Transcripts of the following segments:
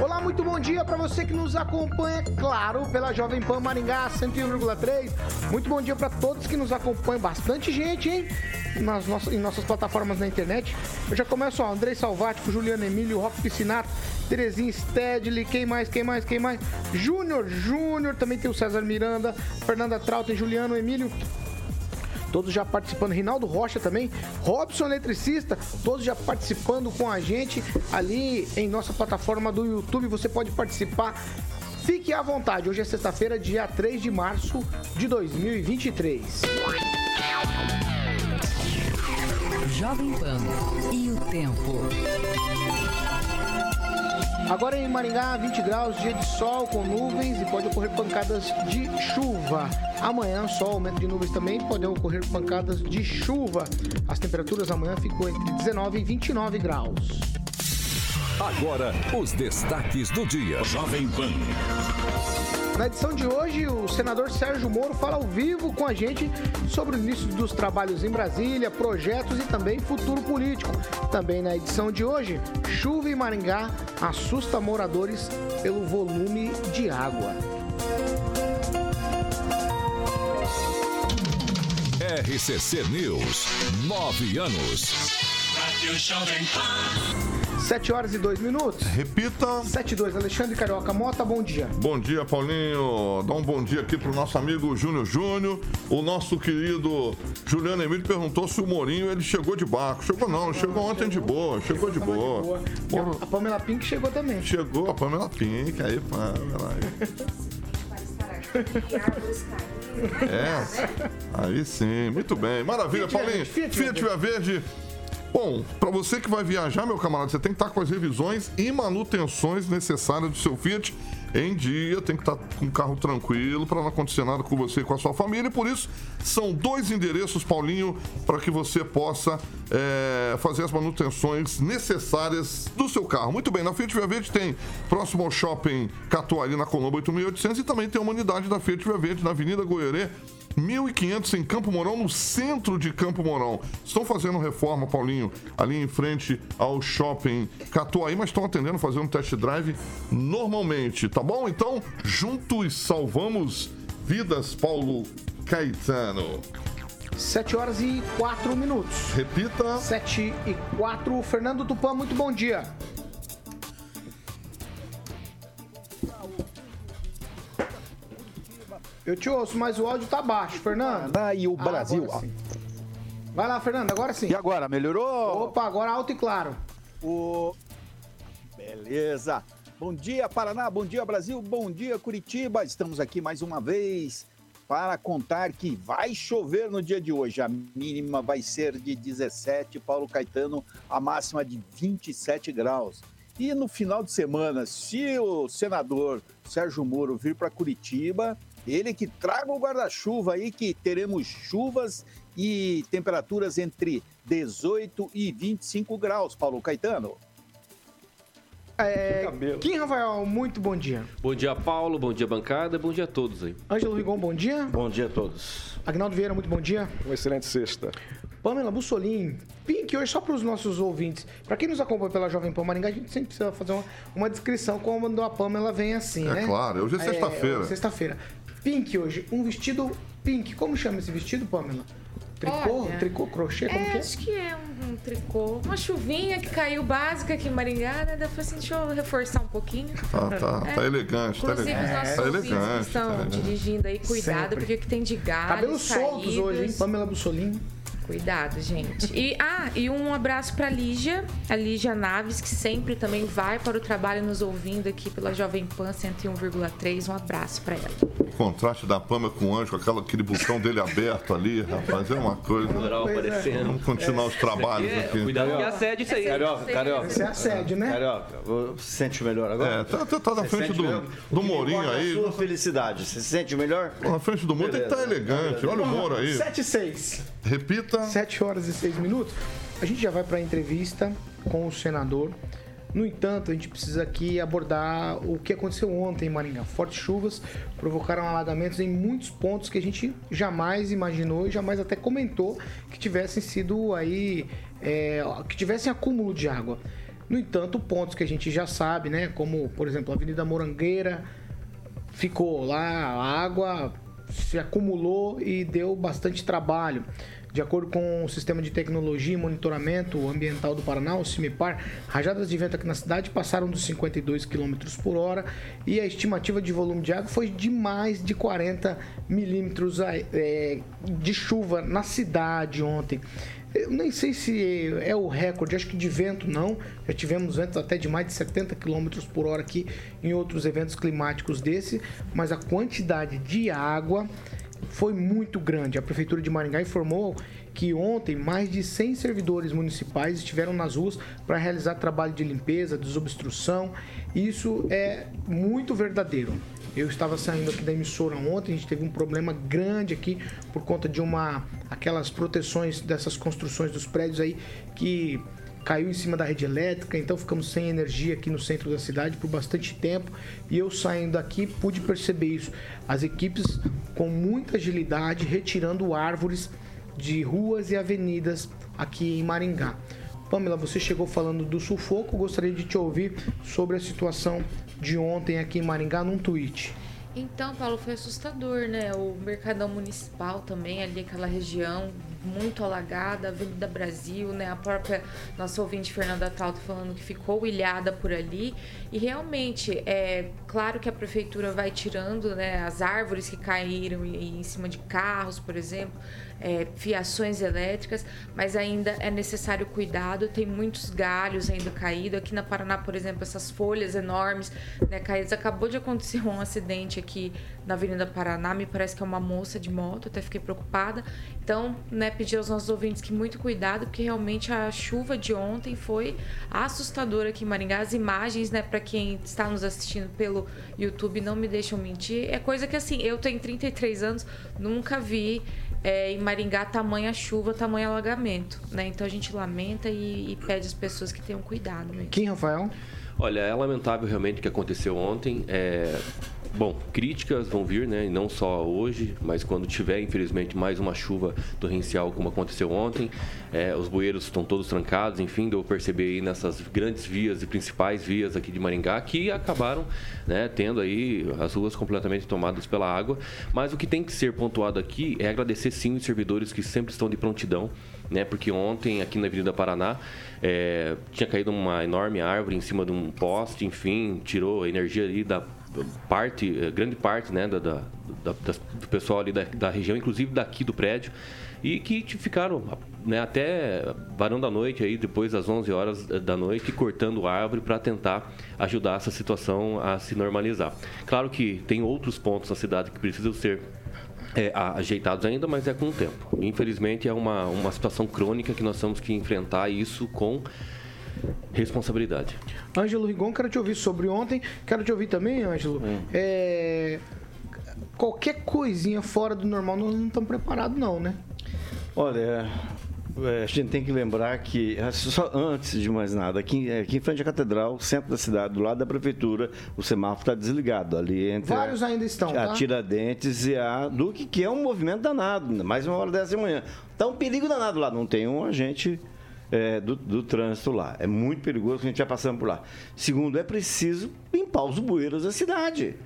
Olá, muito bom dia para você que nos acompanha, claro, pela Jovem Pan Maringá 101,3. Muito bom dia para todos que nos acompanham, bastante gente, hein? Nas nossas, em nossas plataformas na internet. Eu já começo, ó, Andrei Salvático, Juliano Emílio, Rock Piscinato, Terezinha Stedley, quem mais, quem mais, quem mais? Júnior, Júnior, também tem o César Miranda, Fernanda Trautem, Juliano Emílio, todos já participando. Rinaldo Rocha também, Robson Eletricista, todos já participando com a gente ali em nossa plataforma do YouTube. Você pode participar. Fique à vontade. Hoje é sexta-feira, dia 3 de março de 2023. Jovem Pan e o tempo. Agora em Maringá, 20 graus, dia de sol com nuvens e pode ocorrer pancadas de chuva. Amanhã, sol, aumento de nuvens também, podem ocorrer pancadas de chuva. As temperaturas amanhã ficam entre 19 e 29 graus. Agora, os destaques do dia. Jovem Pan. Na edição de hoje, o senador Sérgio Moro fala ao vivo com a gente sobre o início dos trabalhos em Brasília, projetos e também futuro político. Também na edição de hoje, chuva em Maringá assusta moradores pelo volume de água. RCC News, nove anos. Rádio Jovem Pan. 7 horas e 2 minutos. Repita. 7 e 2, Alexandre Carioca Mota, bom dia. Bom dia, Paulinho. Dá um bom dia aqui pro nosso amigo Júnior Júnior. O nosso querido Juliano Emílio perguntou se o Morinho ele chegou de barco. Chegou não, chegou ontem de boa, chegou de boa. A Pamela Pink chegou também. Chegou a Pamela Pink, aí, Pamela. É, aí sim, muito bem. Maravilha, Fiat Paulinho. Verde, Fiat Fiat Via Verde. Bom, para você que vai viajar, meu camarada, você tem que estar com as revisões e manutenções necessárias do seu Fiat em dia, tem que estar com o carro tranquilo para não acontecer nada com você e com a sua família. E por isso, são dois endereços, Paulinho, para que você possa é, fazer as manutenções necessárias do seu carro. Muito bem, na Fiat Via Verde tem próximo ao shopping Catuari, na Colombo 8800 e também tem uma unidade da Fiat Via Verde na Avenida Goiorê. 1.500 em Campo Mourão, no centro de Campo Mourão. Estão fazendo reforma, Paulinho, ali em frente ao shopping Catuaí, mas estão atendendo, fazendo test drive normalmente, tá bom? Então, juntos salvamos vidas, Paulo Caetano. 7 horas e 4 minutos. Repita. 7 e 4. Fernando Tupã, muito bom dia. Eu te ouço, mas o áudio tá baixo, Fernando. Ah, e o Ah, Brasil. sim. Vai lá, Fernando, agora sim. E agora, melhorou? Opa, agora alto e claro. O... Beleza. Bom dia, Paraná. Bom dia, Brasil. Bom dia, Curitiba. Estamos aqui mais uma vez para contar que vai chover no dia de hoje. A mínima vai ser de 17, Paulo Caetano, a máxima de 27 graus. E no final de semana, se o senador Sérgio Moro vir para Curitiba, ele que traga o guarda-chuva aí, que teremos chuvas e temperaturas entre 18 e 25 graus, Paulo Caetano. É, Kim Rafael, muito bom dia. Bom dia, Paulo. Bom dia, bancada. Bom dia a todos aí. Ângelo Rigon, bom dia. Bom dia a todos. Agnaldo Vieira, muito bom dia. Uma excelente sexta. Pamela Bussolim, Pink, hoje só para os nossos ouvintes. Para quem nos acompanha pela Jovem Pan Maringá, a gente sempre precisa fazer uma, uma descrição quando a Pamela vem assim, É né? claro, hoje é sexta-feira. sexta-feira. Pink hoje, um vestido pink. Como chama esse vestido, Pamela? Tricô? Olha, tricô, crochê? Como É, que é? acho que é um, um tricô. Uma chuvinha que caiu básica aqui em Maringá, né? Daí eu falei assim, deixa eu reforçar um pouquinho. Tá, tá, É. tá elegante, tá Inclusive, os elegante. nossos Tá ouvintes que elegante. estão tá dirigindo aí, cuidado, Sempre. porque o que tem de galhos Cabelos soltos hoje, hein? Pamela Bussolim. Cuidado, gente. E, ah, e um abraço pra Lígia, a Lígia Naves, que sempre também vai para o trabalho nos ouvindo aqui pela Jovem Pan 101,3. Um abraço pra ela. contraste da Pama com o Anjo, aquela, aquele botão dele aberto ali, rapaz, é uma coisa. Moral aparecendo. Vamos continuar os trabalhos É, aqui. cuidado que assédio isso aí. Carioca, carioca. Esse é assédio, né? Carioca, você se sente melhor agora? É, tá, tá, tá na Você frente do, melhor? do O Mourinho é a aí. sua felicidade. Você se sente melhor? Na frente do Moro tem que estar elegante. Olha o Moro aí. 7 e 6. Repita. 7 horas e 6 minutos. A gente já vai para a entrevista com o senador. No entanto, a gente precisa aqui abordar o que aconteceu ontem em Maringá. Fortes chuvas provocaram alagamentos em muitos pontos que a gente jamais imaginou e jamais até comentou que tivessem sido aí. é, que tivessem acúmulo de água. No entanto, pontos que a gente já sabe, né? Como, por exemplo, a Avenida Morangueira, ficou lá, a água se acumulou e deu bastante trabalho. De acordo com o Sistema de Tecnologia e Monitoramento Ambiental do Paraná, o CIMIPAR, rajadas de vento aqui na cidade passaram dos 52 km por hora e a estimativa de volume de água foi de mais de 40 milímetros eh, de chuva na cidade ontem. Eu nem sei se é o recorde, acho que de vento não. Já tivemos ventos até de mais de 70 km por hora aqui em outros eventos climáticos desse, mas a quantidade de água foi muito grande. A Prefeitura de Maringá informou que ontem mais de 100 servidores municipais estiveram nas ruas para realizar trabalho de limpeza, desobstrução. Isso é muito verdadeiro. Eu estava saindo aqui da emissora ontem, a gente teve um problema grande aqui por conta de uma aquelas proteções dessas construções dos prédios aí que caiu em cima da rede elétrica, então ficamos sem energia aqui no centro da cidade por bastante tempo. E eu saindo daqui pude perceber isso. As equipes com muita agilidade retirando árvores de ruas e avenidas aqui em Maringá. Pamela, você chegou falando do sufoco, gostaria de te ouvir sobre a situação de ontem aqui em Maringá num tweet. Então, Paulo, foi assustador, né? O Mercadão Municipal também, ali aquela região muito alagada, Avenida Brasil, né? A própria nossa ouvinte Fernanda Talto falando que ficou ilhada por ali. E realmente, é claro que a prefeitura vai tirando né, as árvores que caíram em cima de carros, por exemplo, é, fiações elétricas, mas ainda é necessário cuidado. Tem muitos galhos ainda caídos. Aqui na Paraná, por exemplo, essas folhas enormes né, caídas. Acabou de acontecer um acidente aqui na Avenida Paraná. Me parece que é uma moça de moto, até fiquei preocupada. Então, né, pedir aos nossos ouvintes que muito cuidado, porque realmente a chuva de ontem foi assustadora aqui em Maringá. As imagens, né, para quem está nos assistindo pelo YouTube, não me deixam mentir. É coisa que assim, eu tenho 33 anos, nunca vi é, em Maringá tamanha chuva, tamanho alagamento, né? Então a gente lamenta e, e pede às pessoas que tenham cuidado. Né? Quem, Rafael? Olha, é lamentável realmente o que aconteceu ontem. É... Bom, críticas vão vir, né? E não só hoje, mas quando tiver, infelizmente, mais uma chuva torrencial como aconteceu ontem. É, os bueiros estão todos trancados, enfim, deu perceber aí nessas grandes vias e principais vias aqui de Maringá que acabaram né, tendo aí as ruas completamente tomadas pela água. Mas o que tem que ser pontuado aqui é agradecer sim os servidores que sempre estão de prontidão né? Porque ontem aqui na Avenida Paraná é, tinha caído uma enorme árvore em cima de um poste, enfim, tirou a energia ali da parte, eh, grande parte, né, da, da- da- do pessoal ali da, da região, inclusive daqui do prédio, e que ficaram né, até varando a noite aí, depois das 11 horas da noite, cortando árvore para tentar ajudar essa situação a se normalizar. Claro que tem outros pontos na cidade que precisam ser é, ajeitados ainda, mas é com o tempo. Infelizmente é uma, uma situação crônica que nós temos que enfrentar isso com responsabilidade. Ângelo Rigon, quero te ouvir sobre ontem. Quero te ouvir também, Ângelo. É, Qualquer coisinha fora do normal, nós não estamos preparados, não, né? Olha, a gente tem que lembrar que, só antes de mais nada, aqui, aqui em frente à catedral, centro da cidade, do lado da prefeitura, o semáforo está desligado. Ali entre Vários a, ainda estão, a tá? Tiradentes e a Duque, que é um movimento danado, mais uma hora dessa de manhã. Tá um perigo danado lá, não tem um agente é, do, do trânsito lá. É muito perigoso, a gente já passando por lá. Segundo, é preciso limpar os bueiros da cidade.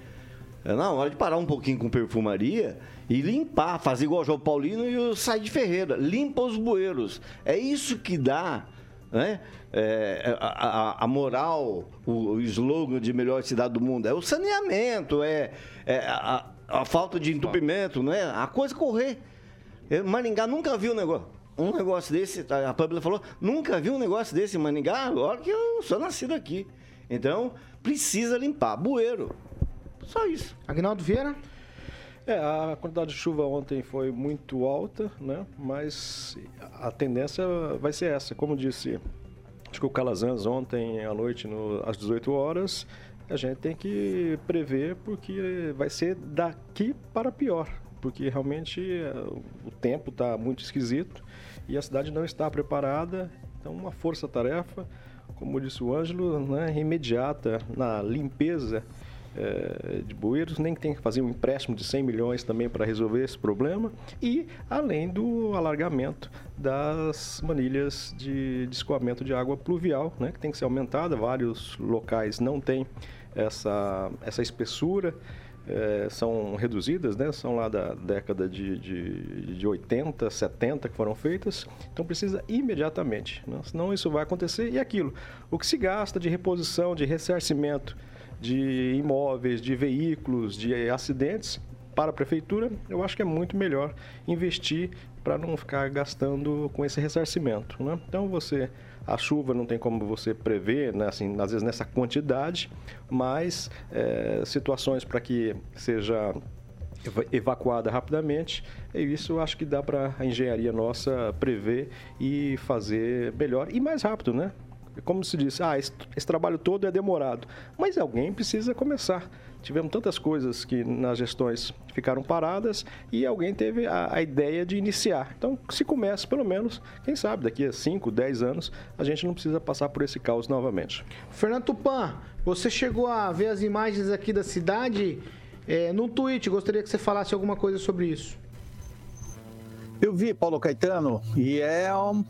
É na hora de parar um pouquinho com perfumaria e limpar, fazer igual o João Paulino e o Sai de Ferreira. Limpa os bueiros. É isso que dá né? É, a, a- moral, o, slogan de melhor cidade do mundo. É o saneamento, é, é a, a falta de entupimento, né? a coisa correr. Eu, Maringá nunca viu um negócio. Um negócio desse, a Pamela falou, nunca viu um negócio desse em Maringá, agora que eu sou nascido aqui. Então, precisa limpar. Bueiro. Só isso. Agnaldo Vieira? É, a quantidade de chuva ontem foi muito alta, né? Mas a tendência vai ser essa. Como disse, acho que o Calazans ontem à noite, no, às 18 horas, a gente tem que prever porque vai ser daqui para pior. Porque realmente eh, o tempo está muito esquisito e a cidade não está preparada. Então, uma força-tarefa, como disse o Ângelo, né, imediata na limpeza eh, de bueiros, nem que tenha que fazer um empréstimo de 100 milhões também para resolver esse problema, e além do alargamento das manilhas de, de escoamento de água pluvial, né, que tem que ser aumentada, vários locais não têm essa, essa espessura, é, são reduzidas, né? são lá da década de, de, de 80, 70 que foram feitas, então precisa imediatamente, né? senão isso vai acontecer. E aquilo, o que se gasta de reposição, de ressarcimento de imóveis, de veículos, de acidentes para a prefeitura, eu acho que é muito melhor investir para não ficar gastando com esse ressarcimento. Né? Então você a chuva não tem como você prever, né, assim, às vezes nessa quantidade, mas é, situações para que seja evacuada rapidamente, e isso acho que dá para a engenharia nossa prever e fazer melhor e mais rápido, né? Como se diz, ah, esse, esse trabalho todo é demorado, mas alguém precisa começar. Tivemos tantas coisas que nas gestões ficaram paradas e alguém teve a, a, ideia de iniciar. Então, se começa, pelo menos, quem sabe, daqui a 5, 10 anos, a gente não precisa passar por esse caos novamente. Fernando Tupan, você chegou a ver as imagens aqui da cidade é, no tweet. Gostaria que você falasse alguma coisa sobre isso. Eu vi, Paulo Caetano, e é um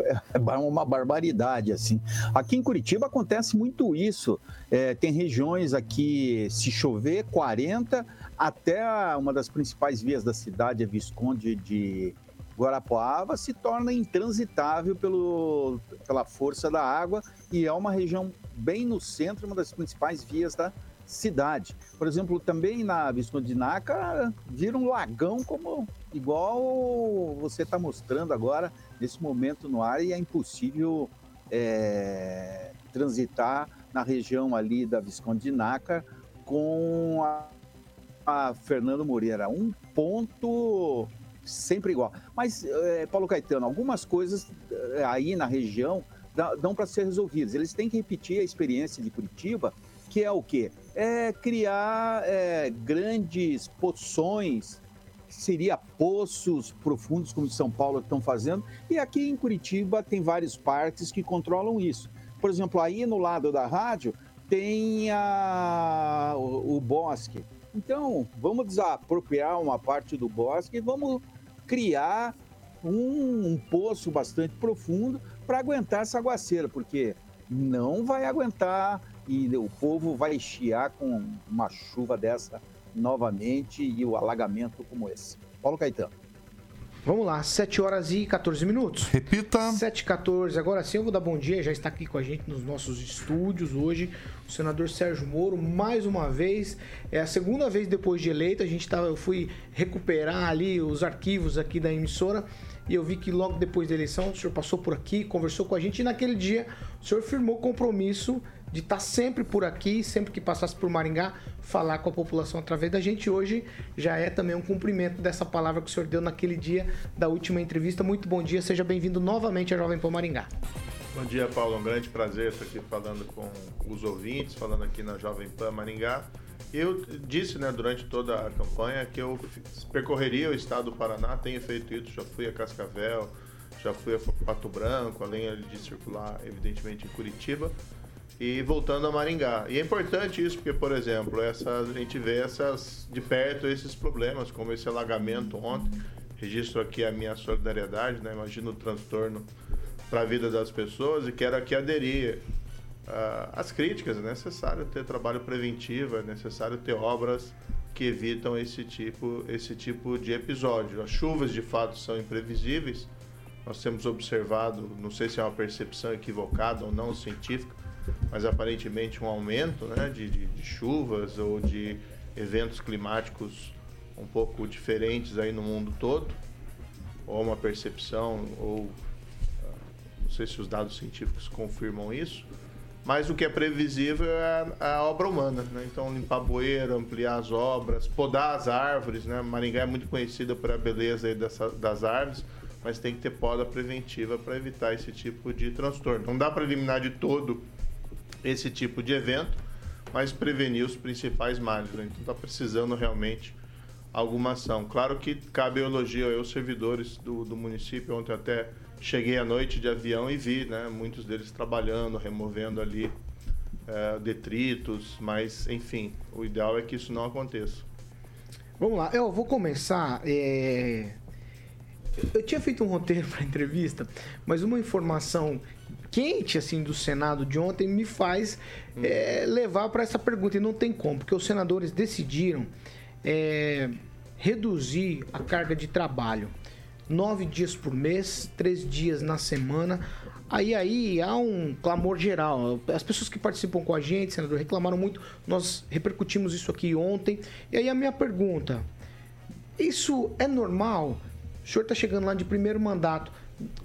é uma barbaridade, assim. Aqui em Curitiba acontece muito isso. É, tem regiões aqui, se chover, 40, até uma das principais vias da cidade, a Visconde de Guarapuava, se torna intransitável pelo, pela força da água e é uma região bem no centro, uma das principais vias da cidade. Por exemplo, também na Visconde de Naca, vira um lagão como igual você está mostrando agora nesse momento no ar e é impossível é, transitar na região ali da Visconde de Nácar com a, a Fernando Moreira. Um ponto sempre igual. Mas, é, Paulo Caetano, algumas coisas é, aí na região dão para ser resolvidas. Eles têm que repetir a experiência de Curitiba, que é o quê? É criar é, grandes poções seria poços profundos, como de São Paulo estão fazendo, e aqui em Curitiba tem vários parques que controlam isso. Por exemplo, aí no lado da rádio tem a, o, o bosque. Então, vamos desapropriar uma parte do bosque e vamos criar um, um poço bastante profundo para aguentar essa aguaceira, porque não vai aguentar e o povo vai chiar com uma chuva dessa novamente e o alagamento como esse. Paulo Caetano. Vamos lá, 7 horas e 14 minutos. Repita. 7 e 14. Agora sim eu vou dar bom dia, já está aqui com a gente nos nossos estúdios hoje, o senador Sérgio Moro, mais uma vez. É a segunda vez depois de eleito, a gente tava, eu fui recuperar ali os arquivos aqui da emissora e eu vi que logo depois da eleição o senhor passou por aqui, conversou com a gente e naquele dia o senhor firmou compromisso de estar tá sempre por aqui, sempre que passasse por Maringá, falar com a população através da gente. Hoje já é também um cumprimento dessa palavra que o senhor deu naquele dia da última entrevista. Muito bom dia, seja bem-vindo novamente à Jovem Pan Maringá. Bom dia, Paulo. Um grande prazer estar aqui falando com os ouvintes, falando aqui na Jovem Pan Maringá. Eu disse né, durante toda a campanha que eu percorreria o estado do Paraná, tenho feito isso, já fui a Cascavel, já fui a Pato Branco, além de circular, evidentemente, em Curitiba e voltando a Maringá. E é importante isso porque, por exemplo, essa, a gente vê essas, de perto esses problemas, como esse alagamento ontem. Registro aqui a minha solidariedade, né? imagino o transtorno para a vida das pessoas e quero aqui aderir uh, às críticas. É necessário ter trabalho preventivo, é necessário ter obras que evitam esse tipo, esse tipo de episódio. As chuvas, de fato, são imprevisíveis. Nós temos observado, não sei se é uma percepção equivocada ou não científica, mas aparentemente um aumento né, de, de, de, chuvas ou de eventos climáticos um pouco diferentes aí no mundo todo, ou uma percepção, ou ah, não sei se os dados científicos confirmam isso, mas o que é previsível é a, a obra humana, né? Então, limpar bueiro, ampliar as obras, podar as árvores, né? Maringá é muito conhecida por a beleza dessa, das árvores, mas tem que ter poda preventiva para evitar esse tipo de transtorno. Não dá para eliminar de todo esse tipo de evento, mas prevenir os principais males. Né? Então, está precisando realmente alguma ação. Claro que cabe elogio aos servidores do, do município. Ontem até cheguei à noite de avião e vi né, muitos deles trabalhando, removendo ali é, detritos, mas enfim, o ideal é que isso não aconteça. Vamos lá, eu vou começar. é, Eu tinha feito um roteiro para entrevista, mas uma informação quente assim do Senado de ontem me faz é, levar para essa pergunta e não tem como, porque os senadores decidiram é, reduzir a carga de trabalho nove dias por mês, três dias na semana. Aí aí há um clamor geral. As pessoas que participam com a gente, senador, reclamaram muito. Nós repercutimos isso aqui ontem. E aí a minha pergunta: isso é normal? O senhor está chegando lá de primeiro mandato.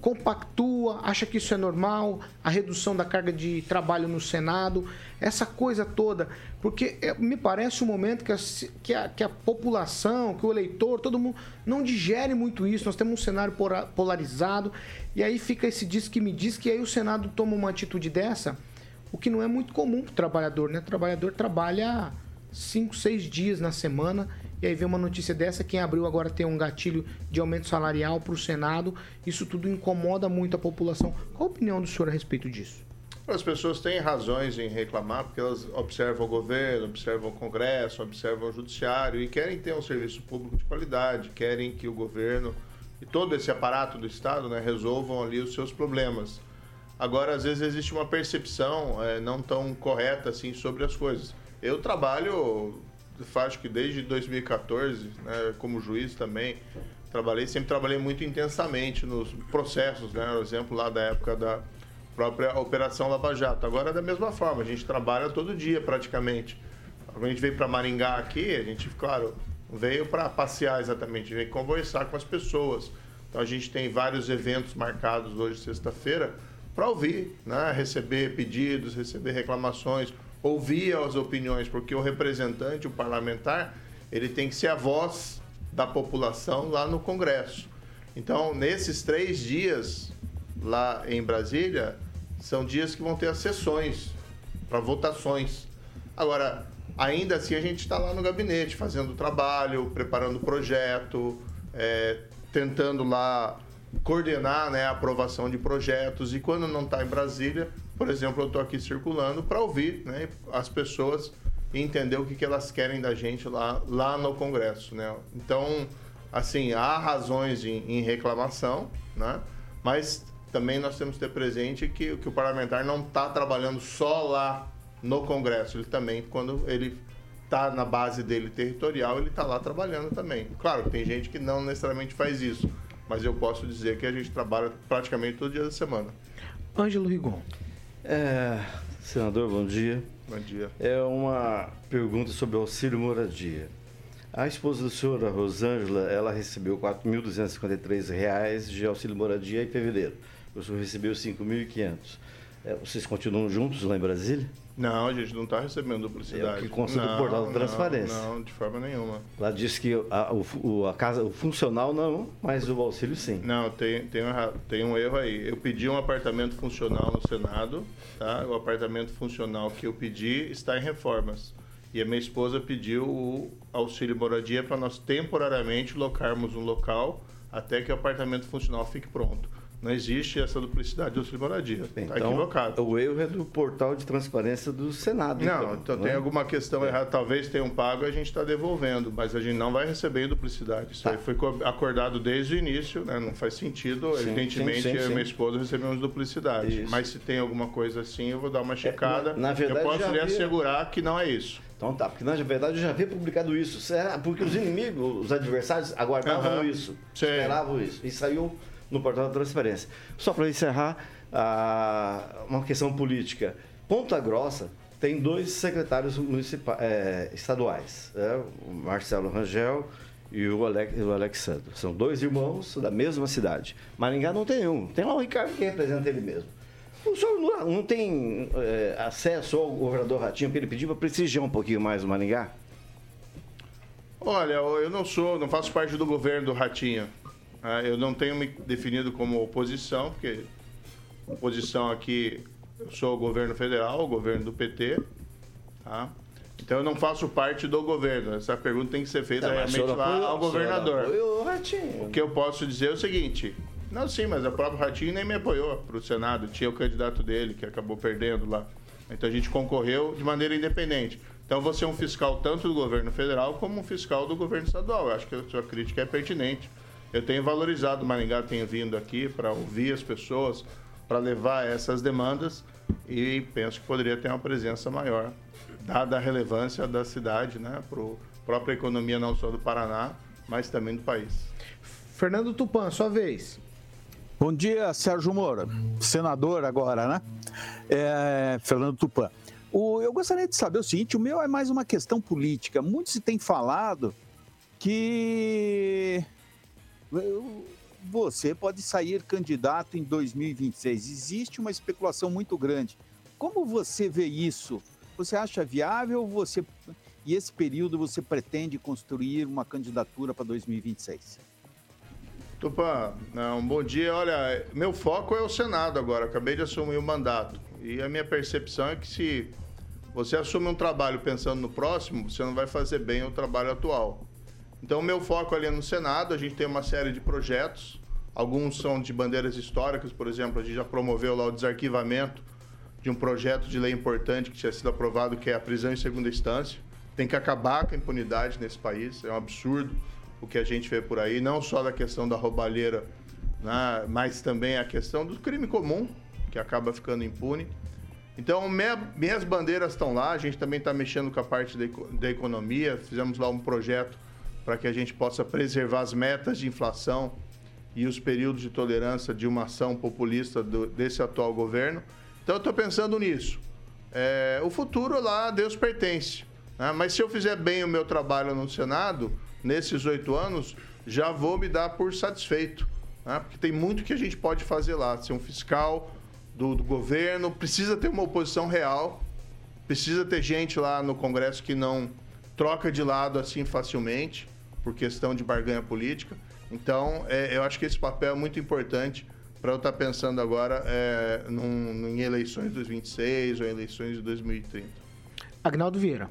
Compactua, acha que isso é normal? A redução da carga de trabalho no Senado, essa coisa toda. Porque me parece um momento que a, que, a, que a população, que o eleitor, todo mundo não digere muito isso. Nós temos um cenário polarizado. E aí fica esse diz que me diz que aí o Senado toma uma atitude dessa, o que não é muito comum para o trabalhador, né? O trabalhador trabalha cinco, seis dias na semana. E aí vem uma notícia dessa, quem abriu agora tem um gatilho de aumento salarial para o Senado. Isso tudo incomoda muito a população. Qual a opinião do senhor a respeito disso? As pessoas têm razões em reclamar porque elas observam o governo, observam o Congresso, observam o Judiciário e querem ter um serviço público de qualidade, querem que o governo e todo esse aparato do Estado né, resolvam ali os seus problemas. Agora, às vezes, existe uma percepção eh, não tão correta assim sobre as coisas. Eu trabalho, acho que desde 2014, né, como juiz também, trabalhei, sempre trabalhei muito intensamente nos processos, né, por exemplo, lá da época da própria Operação Lava Jato. Agora, da mesma forma, a gente trabalha todo dia praticamente. Quando a gente veio para Maringá aqui, a gente, claro, veio para passear exatamente, veio conversar com as pessoas. Então a gente tem vários eventos marcados hoje, sexta-feira, para ouvir, né? receber pedidos, receber reclamações, ouvir as opiniões, porque o representante, o parlamentar, ele tem que ser a voz da população lá no Congresso. Então, nesses três dias lá em Brasília, são dias que vão ter as sessões para votações. Agora, ainda assim, a gente está lá no gabinete fazendo trabalho, preparando o projeto, é, tentando lá coordenar né, a aprovação de projetos. E quando não está em Brasília, por exemplo, eu estou aqui circulando para ouvir né, as pessoas e entender o que, que elas querem da gente lá, lá no Congresso. Né? Então, assim, há razões em, em reclamação, né? mas também nós temos que ter presente que, que o parlamentar não está trabalhando só lá no Congresso, ele também, quando ele está na base dele territorial, ele está lá trabalhando também. Claro, tem gente que não necessariamente faz isso, mas eu posso dizer que a gente trabalha praticamente todo dia da semana. Ângelo Rigon. É, senador, bom dia. Bom dia. É uma pergunta sobre o auxílio moradia. A esposa do senhor, a Rosângela, ela recebeu 4.253 reais de auxílio moradia em fevereiro. O senhor recebeu 5.500. É, vocês continuam juntos lá em Brasília? Não, a gente não está recebendo duplicidade. É o que consta do Não, portal da não, transparência. Não, de forma nenhuma. Lá diz que a, o, a casa, o funcional não, mas o auxílio sim. Não, tem, tem, um, tem um erro aí. Eu pedi um apartamento funcional no Senado, tá? O apartamento funcional que eu pedi está em reformas. E a minha esposa pediu o auxílio moradia para nós temporariamente locarmos um local até que o apartamento funcional fique pronto. Não existe essa duplicidade de auxílio moradia. Está Então, equivocado. o erro é do portal de transparência do Senado. Não, então não tem é? alguma questão errada. Talvez tenham pago e a gente está devolvendo, mas a gente não vai receber em duplicidade. Isso Tá. aí foi co- acordado desde o início, né? não faz sentido. Sim, Evidentemente, sim, sim, eu e minha esposa recebemos duplicidade. Isso. Mas se tem alguma coisa assim, eu vou dar uma checada. na- na verdade, eu posso lhe assegurar que não é isso. Então tá, porque na verdade eu já havia publicado isso. Será? Porque os inimigos, os adversários aguardavam Aham. isso, esperavam isso. E saiu no portal da transparência. Só para encerrar, ah, uma questão política. Ponta Grossa tem dois secretários municipa- eh, estaduais, é, o Marcelo Rangel e o, Ale- o Alexandre. São dois irmãos da mesma cidade. Maringá não tem um. Tem lá o Ricardo que representa ele mesmo. O senhor não, não tem é, acesso ao governador Ratinho, que ele pediu para prestigiar um pouquinho mais o Maringá? Olha, eu não sou, não faço parte do governo do Ratinho. Ah, Eu não tenho me definido como oposição, porque oposição aqui, eu sou o governo federal, o governo do PT, tá? Então eu não faço parte do governo. Essa pergunta tem que ser feita Não, realmente lá apoiou- ao governador. apoiou o Ratinho. O que eu posso dizer é o seguinte. Não, sim, mas o próprio Ratinho nem me apoiou para o Senado. Tinha o candidato dele, que acabou perdendo lá. Então a gente concorreu de maneira independente. Então você é um fiscal tanto do governo federal como um fiscal do governo estadual. Eu acho que a sua crítica é pertinente. Eu tenho valorizado o Maringá, tenho vindo aqui para ouvir as pessoas, para levar essas demandas e penso que poderia ter uma presença maior, dada a relevância da cidade, né, para a própria economia não só do Paraná, mas também do país. Fernando Tupan, sua vez. Bom dia, Sérgio Moura, senador agora, né? É, Fernando Tupan. O- eu gostaria de saber o seguinte: o meu é mais uma questão política. Muito se tem falado que você pode sair candidato em 2026. Existe uma especulação muito grande. Como você vê isso? Você acha viável você e esse período você pretende construir uma candidatura para 2026? Tupã, um bom dia. Olha, meu foco é o Senado agora. Acabei de assumir o mandato. E a minha percepção é que se você assume um trabalho pensando no próximo, você não vai fazer bem o trabalho atual. Então, meu foco ali é no Senado. A gente tem uma série de projetos. Alguns são de bandeiras históricas, por exemplo, a gente já promoveu lá o desarquivamento de um projeto de lei importante que tinha sido aprovado, que é a prisão em segunda instância. Tem que acabar com a impunidade nesse país. É um absurdo o que a gente vê por aí, não só da questão da roubalheira, né, mas também a questão do crime comum, que acaba ficando impune. Então, minha- minhas bandeiras estão lá, a gente também está mexendo com a parte da, da economia, fizemos lá um projeto para que a gente possa preservar as metas de inflação e os períodos de tolerância de uma ação populista do- desse atual governo. Então, eu estou pensando nisso. É, o futuro lá, Deus pertence. né? Mas se eu fizer bem o meu trabalho no Senado, nesses oito anos, já vou me dar por satisfeito. né? Porque tem muito que a gente pode fazer lá. Ser um fiscal do, do governo, precisa ter uma oposição real, precisa ter gente lá no Congresso que não troca de lado assim facilmente, por questão de barganha política. Então, é, eu acho que esse papel é muito importante para eu estar pensando agora é, num- em eleições de 2026 ou eleições de 2030. Agnaldo Vieira.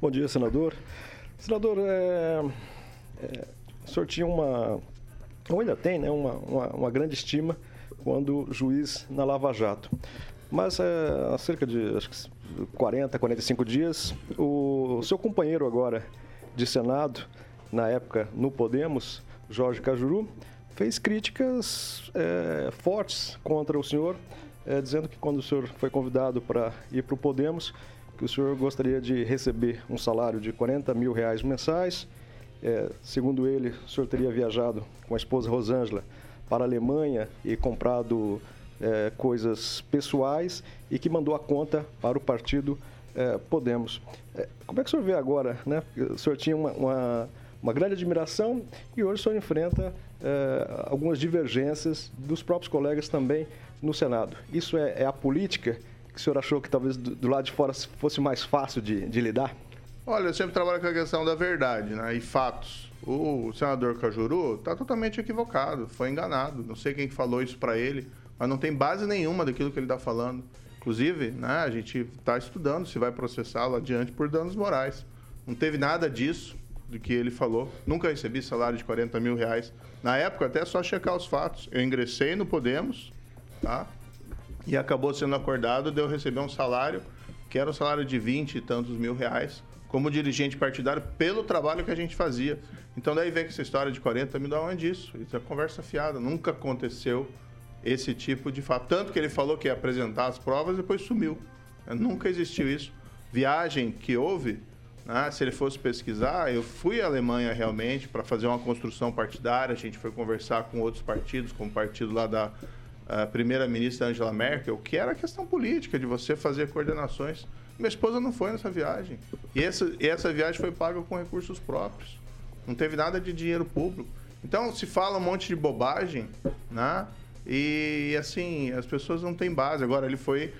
Bom dia, senador. Senador, é, é, o senhor tinha uma, ou ainda tem, né, uma, uma, uma grande estima quando juiz na Lava Jato. Mas é, há cerca de acho que 40, 45 dias, o seu companheiro agora de Senado, na época no Podemos, Jorge Cajuru, fez críticas é, fortes contra o senhor, é, dizendo que quando o senhor foi convidado para ir para o Podemos, que o senhor gostaria de receber um salário de 40 mil reais mensais. É, segundo ele, o senhor teria viajado com a esposa Rosângela para a Alemanha e comprado é, coisas pessoais e que mandou a conta para o partido é, Podemos. É, como é que o senhor vê agora? Né? O senhor tinha uma, uma, uma grande admiração e hoje o senhor enfrenta é, algumas divergências dos próprios colegas também no Senado. Isso é, é a política que o senhor achou que talvez do, do lado de fora fosse mais fácil de, de lidar? Olha, eu sempre trabalho com a questão da verdade né, e fatos. O senador Cajuru está totalmente equivocado, foi enganado. Não sei quem que falou isso para ele, mas não tem base nenhuma daquilo que ele está falando. Inclusive, né, a gente está estudando se vai processá-lo adiante por danos morais. Não teve nada disso do que ele falou. Nunca recebi salário de 40 mil reais. Na época, até é só checar os fatos. Eu ingressei no Podemos, tá? E acabou sendo acordado de eu receber um salário que era um salário de 20 e tantos mil reais como dirigente partidário pelo trabalho que a gente fazia. Então daí vem que essa história de 40 mil da onde isso? Isso é conversa fiada. Nunca aconteceu esse tipo de fato. Tanto que ele falou que ia apresentar as provas e depois sumiu. Nunca existiu isso. Viagem que houve, né, se ele fosse pesquisar, eu fui à Alemanha realmente para fazer uma construção partidária. A gente foi conversar com outros partidos, como o partido lá da a primeira-ministra Angela Merkel, que era a questão política de você fazer coordenações. Minha esposa não foi nessa viagem. E essa, e essa viagem foi paga com recursos próprios. Não teve nada de dinheiro público. Então, se fala um monte de bobagem, né? E assim, as pessoas não têm base. Agora, ele foi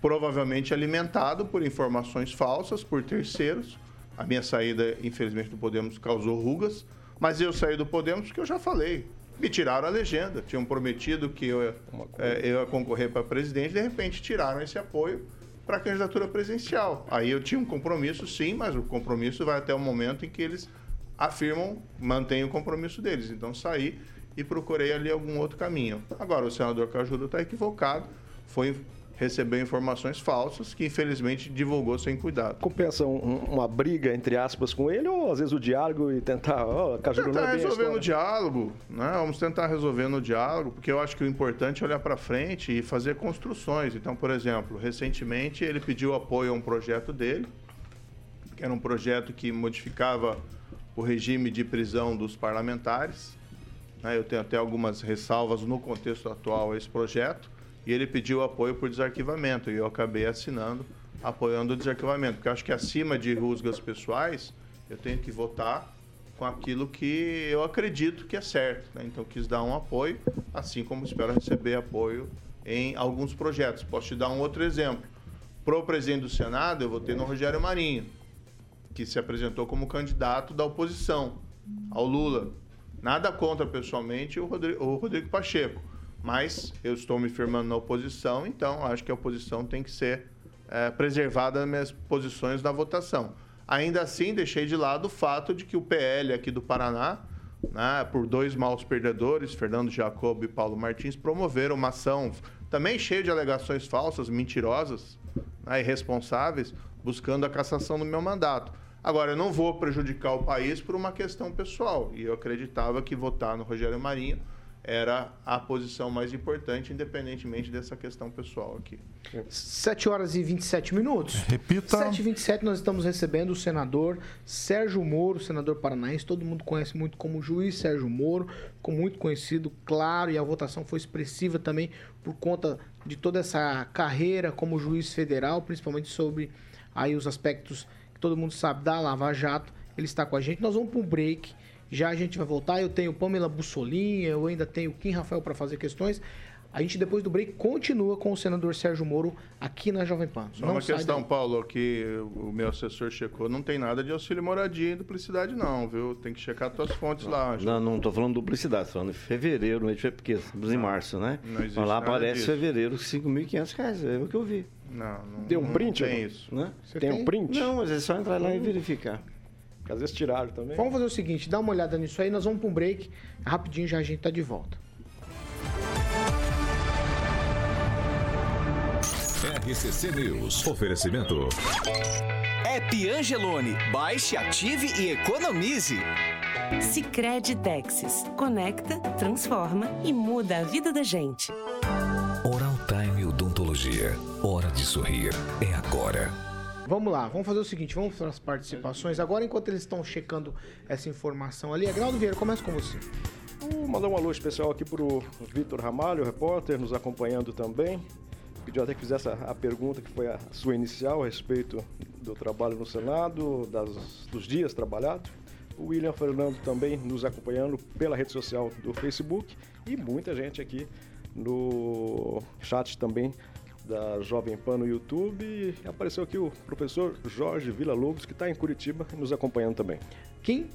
provavelmente alimentado por informações falsas, por terceiros. A minha saída, infelizmente, do Podemos causou rugas, mas eu saí do Podemos porque eu já falei. Me tiraram a legenda. Tinham prometido que eu, é, eu ia concorrer para presidente, de repente tiraram esse apoio para a candidatura presidencial. Aí eu tinha um compromisso, sim, mas o compromisso vai até o momento em que eles afirmam, mantêm o compromisso deles. Então saí e procurei ali algum outro caminho. Agora, o senador Cajudo está equivocado, foi recebeu informações falsas que infelizmente divulgou sem cuidado. Compensa um- uma briga, entre aspas, com ele ou às vezes o diálogo e tentar. Cajuru não Tentar é resolver no história. diálogo, né? Vamos tentar resolver no diálogo, porque eu acho que o importante é olhar para frente e fazer construções. Então, por exemplo, recentemente ele pediu apoio a um projeto dele, que era um projeto que modificava o regime de prisão dos parlamentares. né? Eu tenho até algumas ressalvas no contexto atual a esse projeto. E ele pediu apoio por desarquivamento. E eu acabei assinando, apoiando o desarquivamento. Porque acho que acima de rusgas pessoais, eu tenho que votar com aquilo que eu acredito que é certo. né? Então, quis dar um apoio, assim como espero receber apoio em alguns projetos. Posso te dar um outro exemplo. Para o presidente do Senado, eu votei no Rogério Marinho, que se apresentou como candidato da oposição ao Lula. Nada contra, pessoalmente, o Rodrigo, o Rodrigo Pacheco. Mas eu estou me firmando na oposição, então acho que a oposição tem que ser eh, preservada nas minhas posições na votação. Ainda assim, deixei de lado o fato de que o PL aqui do Paraná, né, por dois maus perdedores, Fernando Jacob e Paulo Martins, promoveram uma ação também cheia de alegações falsas, mentirosas, né, irresponsáveis, buscando a cassação do meu mandato. Agora, eu não vou prejudicar o país por uma questão pessoal. E eu acreditava que votar no Rogério Marinho era a posição mais importante, independentemente dessa questão pessoal aqui. 7 horas e 27 minutos. Repita. 7 e 27 nós estamos recebendo o senador Sérgio Moro, senador paranaense. Todo mundo conhece muito como juiz Sérgio Moro, ficou muito conhecido, claro, e a votação foi expressiva também por conta de toda essa carreira como juiz federal, principalmente sobre aí os aspectos que todo mundo sabe da Lava Jato. Ele está com a gente. Nós vamos para um break. Já a gente vai voltar. Eu tenho Pamela Bussolinha, eu ainda tenho Kim Rafael para fazer questões. A gente, depois do break, continua com o senador Sérgio Moro aqui na Jovem Pan. Só Não uma questão, daí. Paulo, que o meu assessor checou, não tem nada de auxílio moradia e duplicidade não, viu? Tem que checar tuas fontes lá. Ângelo. Não, não estou falando duplicidade, estou falando fevereiro, de fe- porque estamos em março, né? não existe Mas lá aparece disso. fevereiro, 5.500 reais, é o que eu vi. Não, não, Tem um não print, tem não? isso. Né? Você Tem um print? Não, mas é só entrar lá e verificar. Porque às vezes tiraram também. Vamos fazer o seguinte, dá uma olhada nisso aí, nós vamos para um break. Rapidinho já a gente tá de volta. RCC News. Oferecimento. App Angelone. Baixe, ative e economize. Sicredi Texas. Conecta, transforma e muda a vida da gente. Oral Time Odontologia. Hora de sorrir. É agora. Vamos lá, vamos fazer o seguinte, vamos para as participações. Agora, enquanto eles estão checando essa informação ali, Agnaldo Vieira, começa com você. Vou mandar um alô especial aqui pro Vitor Ramalho, repórter, nos acompanhando também. Pediu até que fizesse a, a pergunta que foi a sua inicial a respeito do trabalho no Senado, das- dos dias trabalhados. O William Fernando também nos acompanhando pela rede social do Facebook e muita gente aqui no chat também da Jovem Pan no YouTube. E apareceu aqui o professor Jorge Vila Lobos, que está em Curitiba, nos acompanhando também. Quem?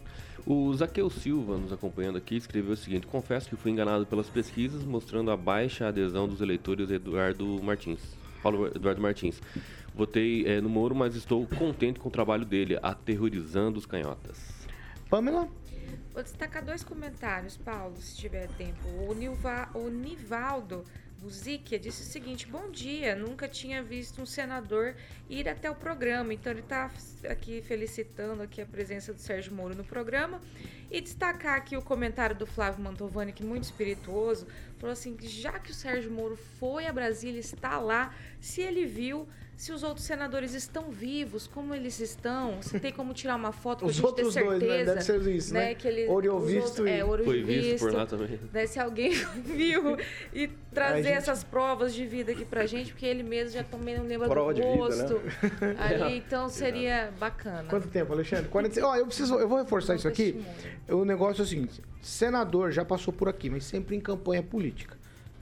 O Zaqueu Silva, nos acompanhando aqui, escreveu o seguinte: Confesso que fui enganado pelas pesquisas mostrando a baixa adesão dos eleitores Eduardo Martins. Paulo Eduardo Martins. Votei eh, no Moro, mas estou contente com o trabalho dele, aterrorizando os canhotas. Pamela? Vou destacar dois comentários, Paulo, se tiver tempo. O, Nilva, o Nivaldo Buzikia disse o seguinte: Bom dia, nunca tinha visto um senador ir até o programa. Então ele está aqui felicitando aqui a presença do Sérgio Moro no programa. E destacar aqui o comentário do Flávio Mantovani, que é muito espirituoso, falou assim: que já que o Sérgio Moro foi a Brasília, está lá, se ele viu. Se os outros senadores estão vivos, como eles estão, se tem como tirar uma foto pra Os gente outros ter dois, certeza. né? Deve ser isso, né? Que ele, Ouro os visto outros- e- é, Foi visto por lá também. né, se alguém viu e trazer A gente- essas provas de vida aqui pra gente, porque ele mesmo já também não lembra Prova do de vida, rosto. né? Ali, então seria bacana. Quanto tempo, Alexandre? 40... Ó, eu preciso, eu vou reforçar isso aqui. O negócio é o seguinte: senador já passou por aqui, mas sempre em campanha política.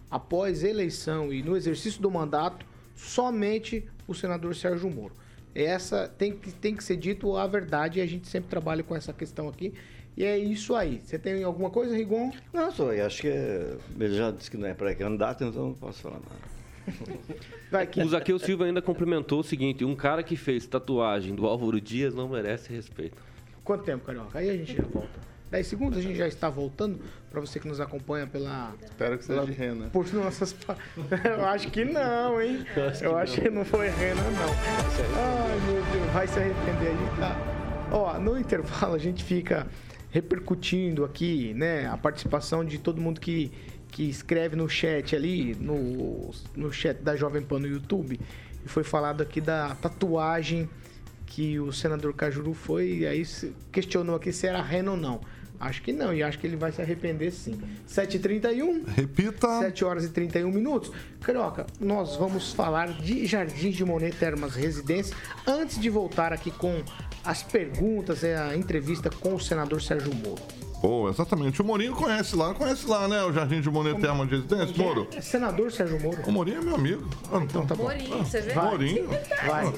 após eleição e no exercício do mandato, somente o senador Sérgio Moro. Essa tem que, tem que ser dito a verdade e a gente sempre trabalha com essa questão aqui. E é isso aí. Você tem alguma coisa, Rigon? Não, só, eu acho que é- ele já disse que não é pré-candidato, então não posso falar nada. O Zaqueu Silva ainda complementou o seguinte: um cara que fez tatuagem do Álvaro Dias não merece respeito. Quanto tempo, Carioca? Aí a gente já volta. 10 segundos, a gente já está voltando para você que nos acompanha pela. Espero que seja de rena. Por nossas. Eu acho que não, hein? Eu acho que não foi rena, não. Ai, meu Deus, vai se arrepender. A gente tá. Ó, no intervalo a gente fica repercutindo aqui, né, a participação de todo mundo que, que escreve no chat ali, no, no chat da Jovem Pan no YouTube. E foi falado aqui da tatuagem que o senador Cajuru foi, e aí questionou aqui se era rena ou não. Acho que não, e acho que ele vai se arrepender sim. 7h31. Repita. 7 horas e 31 minutos. Carioca, nós vamos falar de Jardins de Monet Termas Residência antes de voltar aqui com as perguntas, a entrevista com o senador Sérgio Moro. Boa, exatamente. O Morinho conhece lá, conhece lá, né? O Jardim de Monet Terma de Residência, Moro. É senador Sérgio Moro. O Morinho é meu amigo. Ah, então tá bom. Morinho, você vê? Morinho. Vai.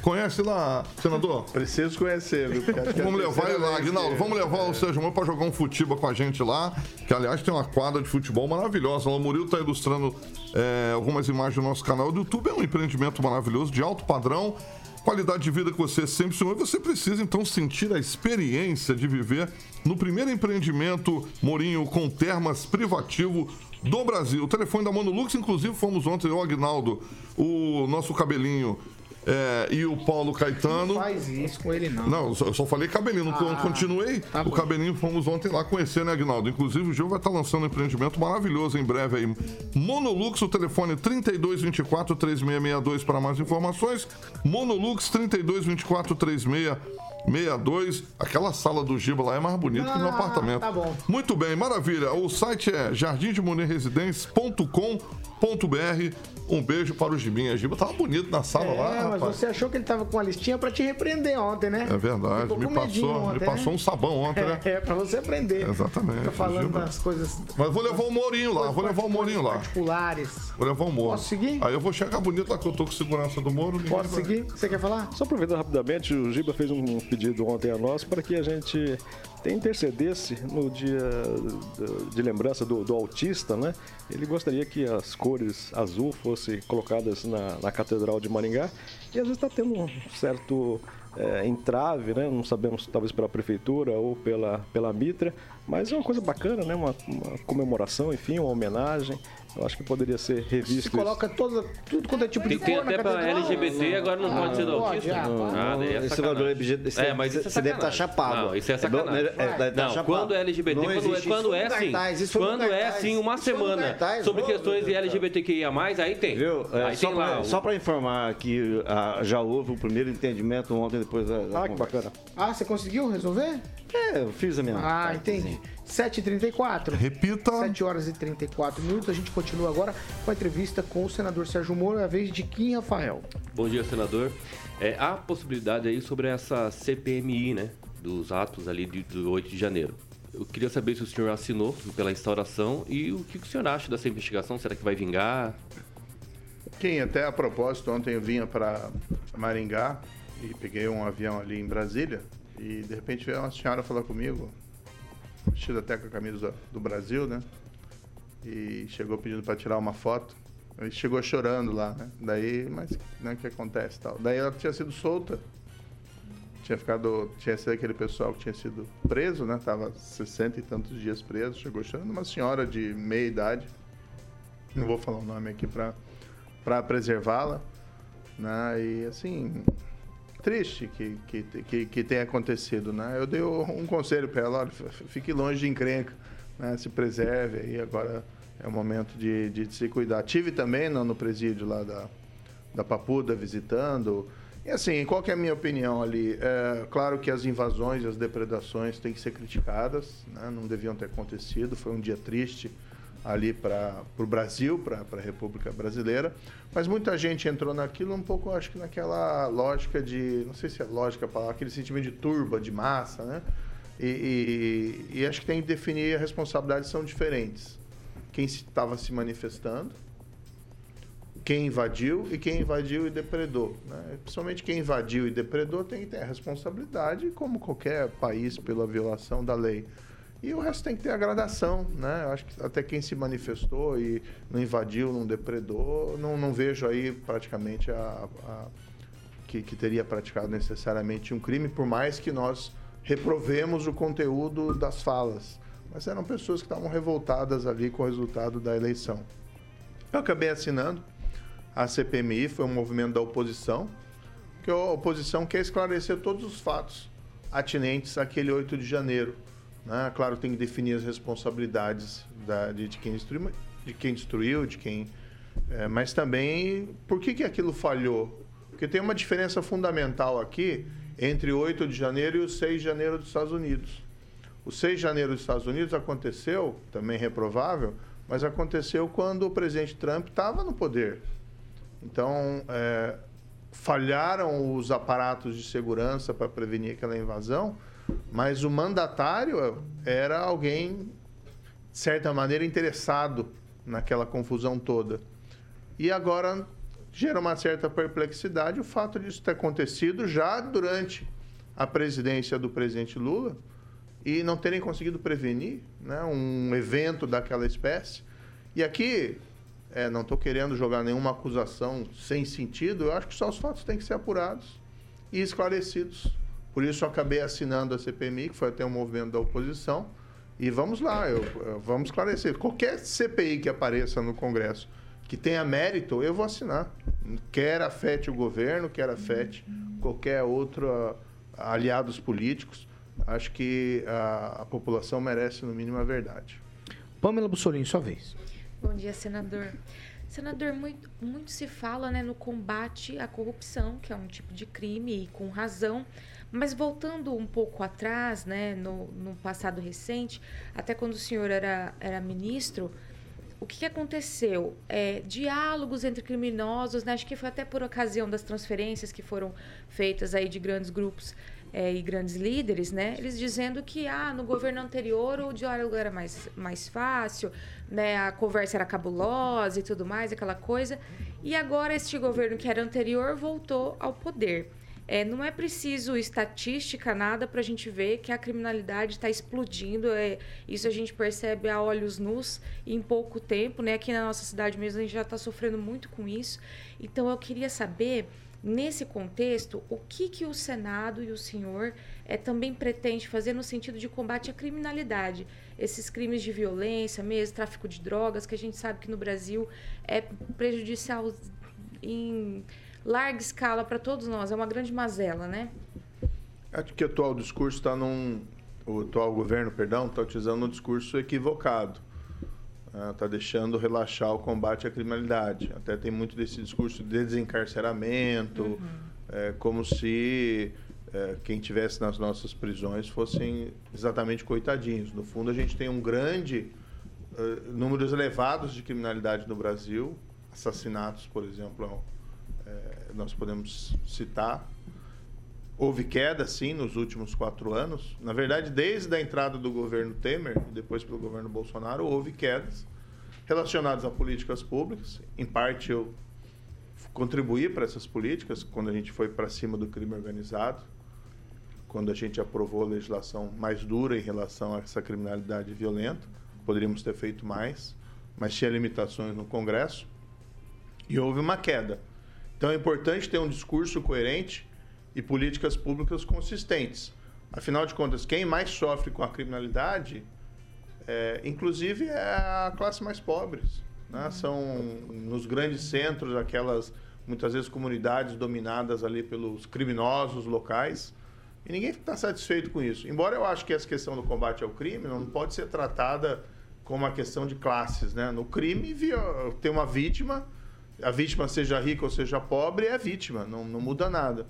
Conhece lá, senador? Preciso conhecer, viu? É Vamos levar ele lá, Aguinaldo. Vamos levar o Sérgio Moro pra jogar um futebol com a gente lá. Que, aliás, tem uma quadra de futebol maravilhosa. O Murilo tá ilustrando é, algumas imagens do nosso canal do YouTube. É um empreendimento maravilhoso, de alto padrão. Qualidade de vida que você sempre sonhou. Você precisa, então, sentir a experiência de viver no primeiro empreendimento, Morinho, com termas privativo do Brasil. O telefone da Monolux, inclusive, fomos ontem, eu, Aguinaldo, o nosso cabelinho é, e o Paulo Caetano. Não faz isso com ele, não. Não, eu só, eu só falei cabelinho, não Ah, continuei. tá o bom. cabelinho fomos ontem lá conhecer, né, Aguinaldo? Inclusive, o Gil vai estar lançando um empreendimento maravilhoso em breve aí. Monolux, o telefone 3224 3662 para mais informações. Monolux 3224 3662. Aquela sala do Giba lá é mais bonita que meu Ah, apartamento. tá bom. Muito bem, maravilha. O site é jardimdemonerresidência.com.br. Um beijo para o Gibinha. Giba tava bonito na sala É, lá, mas rapaz. você achou que ele tava com uma listinha pra te repreender ontem, né? É verdade, me com medinho passou, me ontem, passou né? um sabão ontem, né? É, pra você aprender. Exatamente. Fica falando Giba. das coisas Mas vou levar o Mourinho lá, vou levar o Mourinho lá. particulares. Vou levar o Moro. Posso seguir? Aí eu vou chegar bonito lá que eu tô com segurança do Moro. ninguém Posso vai- seguir? Você quer falar? Só aproveitando rapidamente, o Giba fez um pedido ontem a nós para que a gente intercedesse no dia de lembrança do, do autista, né? Ele gostaria que as cores azul fossem colocadas na, na Catedral de Maringá e às vezes está tendo um certo é, entrave, né? Não sabemos, talvez pela prefeitura ou pela, pela Mitra, mas é uma coisa bacana, né? Uma, uma comemoração, enfim, uma homenagem. Eu acho que poderia ser revisto. Se isso. coloca toda, tudo quanto é tipo Tem, de tem cor na até pra. LGBT, agora não Ah, pode ser do autista. ah, pode. Ah, daí é Esse valor LGBT, esse É, mas isso é você deve estar sacanagem. chapado. Não, isso é É sacanagem. é, é, tá não, chapado. quando é LGBT, Não quando, é, existe quando isso. é assim, quando é assim uma semana cartaz, sobre questões de. LGBTQIA+, aí tem. Viu? É, aí só tem lá. pra- o- Só para informar que ah, já houve o primeiro entendimento ontem depois da, da Ah, que bacana. Ah, você conseguiu resolver? É, eu fiz a minha Ah, entendi. Sim. 7h34. Repita. 7 horas e 34 minutos. A gente continua agora com a entrevista com o senador Sérgio Moro, é a vez de Kim Rafael. Bom dia, senador. É, há possibilidade aí sobre essa CPMI, né? Dos atos ali de, do 8 de janeiro. Eu queria saber se o senhor assinou pela instauração e o que o senhor acha dessa investigação? Será que vai vingar? Quem até a propósito, ontem eu vinha para Maringá e peguei um avião ali em Brasília e de repente veio uma senhora falar comigo, vestida até com a camisa do Brasil, né? E chegou pedindo para tirar uma foto. E chegou chorando lá, né? Daí, mas né, o que acontece tal? Daí ela tinha sido solta. Tinha ficado, tinha sido aquele pessoal que tinha sido preso, né? Tava 60 e tantos dias preso, chegou chorando, uma senhora de meia idade. Não vou falar o nome aqui para preservá-la, né? E assim, triste que, que, que, que tenha acontecido, né? Eu dei um conselho para ela, olha, fique longe de encrenca, né? Se preserve aí, agora é o momento de, de se cuidar. Tive também no, no presídio lá da, da Papuda visitando. E assim, qual que é a minha opinião ali? É, claro que as invasões e as depredações têm que ser criticadas, né? não deviam ter acontecido, foi um dia triste ali para o Brasil, para a República Brasileira, mas muita gente entrou naquilo um pouco, acho que naquela lógica de, não sei se é lógica a palavra, aquele sentimento de turba, de massa, né? E, e- e acho que tem que definir, as responsabilidades são diferentes. quem estava se manifestando, quem invadiu e quem invadiu e depredou. Né? Principalmente quem invadiu e depredou tem que ter a responsabilidade, como qualquer país, pela violação da lei. E o resto tem que ter a gradação, né? Eu acho que até quem se manifestou e não invadiu, não depredou, não, não vejo aí praticamente a, a que, que teria praticado necessariamente um crime, por mais que nós reprovemos o conteúdo das falas. Mas eram pessoas que estavam revoltadas ali com o resultado da eleição. Eu acabei assinando a CPMI, foi um movimento da oposição, que a oposição quer esclarecer todos os fatos atinentes àquele 8 de janeiro. Né? Claro, tem que definir as responsabilidades da, de, de, quem destruiu, de quem destruiu, de quem. É, mas também por que, que aquilo falhou? Porque tem uma diferença fundamental aqui entre 8 de janeiro e o 6 de janeiro dos Estados Unidos. O 6 de janeiro dos Estados Unidos aconteceu, também reprovável, mas aconteceu quando o presidente Trump estava no poder. Então, é, falharam os aparatos de segurança para prevenir aquela invasão, mas o mandatário era alguém, de certa maneira, interessado naquela confusão toda. E agora gera uma certa perplexidade o fato disso ter acontecido já durante a presidência do presidente Lula e não terem conseguido prevenir né, um evento daquela espécie. E aqui é, não estou querendo jogar nenhuma acusação sem sentido, eu acho que só os fatos têm que ser apurados e esclarecidos. Por isso eu acabei assinando a CPMI, que foi até um movimento da oposição, e vamos lá, eu, eu, vamos esclarecer. Qualquer CPI que apareça no Congresso que tenha mérito, eu vou assinar. Quer afete o governo, quer afete qualquer outro uh, aliados políticos. Acho que a, a população merece, no mínimo, a verdade. Pamela Bussolini, sua vez. Bom dia, senador. Senador, muito, muito se fala né, no combate à corrupção, que é um tipo de crime, e com razão. Mas voltando um pouco atrás, né, no, no passado recente, até quando o senhor era, era ministro, o que, que aconteceu? É, diálogos entre criminosos, né, acho que foi até por ocasião das transferências que foram feitas aí de grandes grupos é, e grandes líderes, né? Eles dizendo que ah, no governo anterior o diálogo era mais, mais fácil, né? A conversa era cabulosa e tudo mais, aquela coisa. E agora este governo que era anterior voltou ao poder. É, não é preciso estatística, nada, para a gente ver que a criminalidade está explodindo. É, isso a gente percebe a olhos nus em pouco tempo. Né? Aqui na nossa cidade mesmo a gente já está sofrendo muito com isso. Então eu queria saber Nesse contexto, o que, que o Senado e o senhor é, também pretende fazer no sentido de combate à criminalidade? Esses crimes de violência mesmo, tráfico de drogas, que a gente sabe que no Brasil é prejudicial em larga escala para todos nós, é uma grande mazela, né? Acho que o atual discurso está num. O atual governo, perdão, está utilizando um discurso equivocado está deixando relaxar o combate à criminalidade. Até tem muito desse discurso de desencarceramento, uhum. é, como se é, quem tivesse nas nossas prisões fossem exatamente coitadinhos. No fundo, a gente tem um grande uh, números elevados de criminalidade no Brasil, assassinatos, por exemplo, é, nós podemos citar. Houve queda, sim, nos últimos quatro anos. Na verdade, desde a entrada do governo Temer depois pelo governo Bolsonaro, houve quedas relacionadas a políticas públicas. Em parte, eu contribuí para essas políticas quando a gente foi para cima do crime organizado, quando a gente aprovou a legislação mais dura em relação a essa criminalidade violenta. Poderíamos ter feito mais, mas tinha limitações no Congresso e houve uma queda. Então é importante ter um discurso coerente e políticas públicas consistentes. Afinal de contas, quem mais sofre com a criminalidade, é, inclusive, é a classe mais pobre. Né? São nos grandes centros aquelas, muitas vezes, comunidades dominadas ali pelos criminosos locais. E ninguém está satisfeito com isso. Embora eu acho que essa questão do combate ao crime não pode ser tratada como uma questão de classes. Né? No crime, tem uma vítima, a vítima seja rica ou seja pobre, é vítima, não, não muda nada.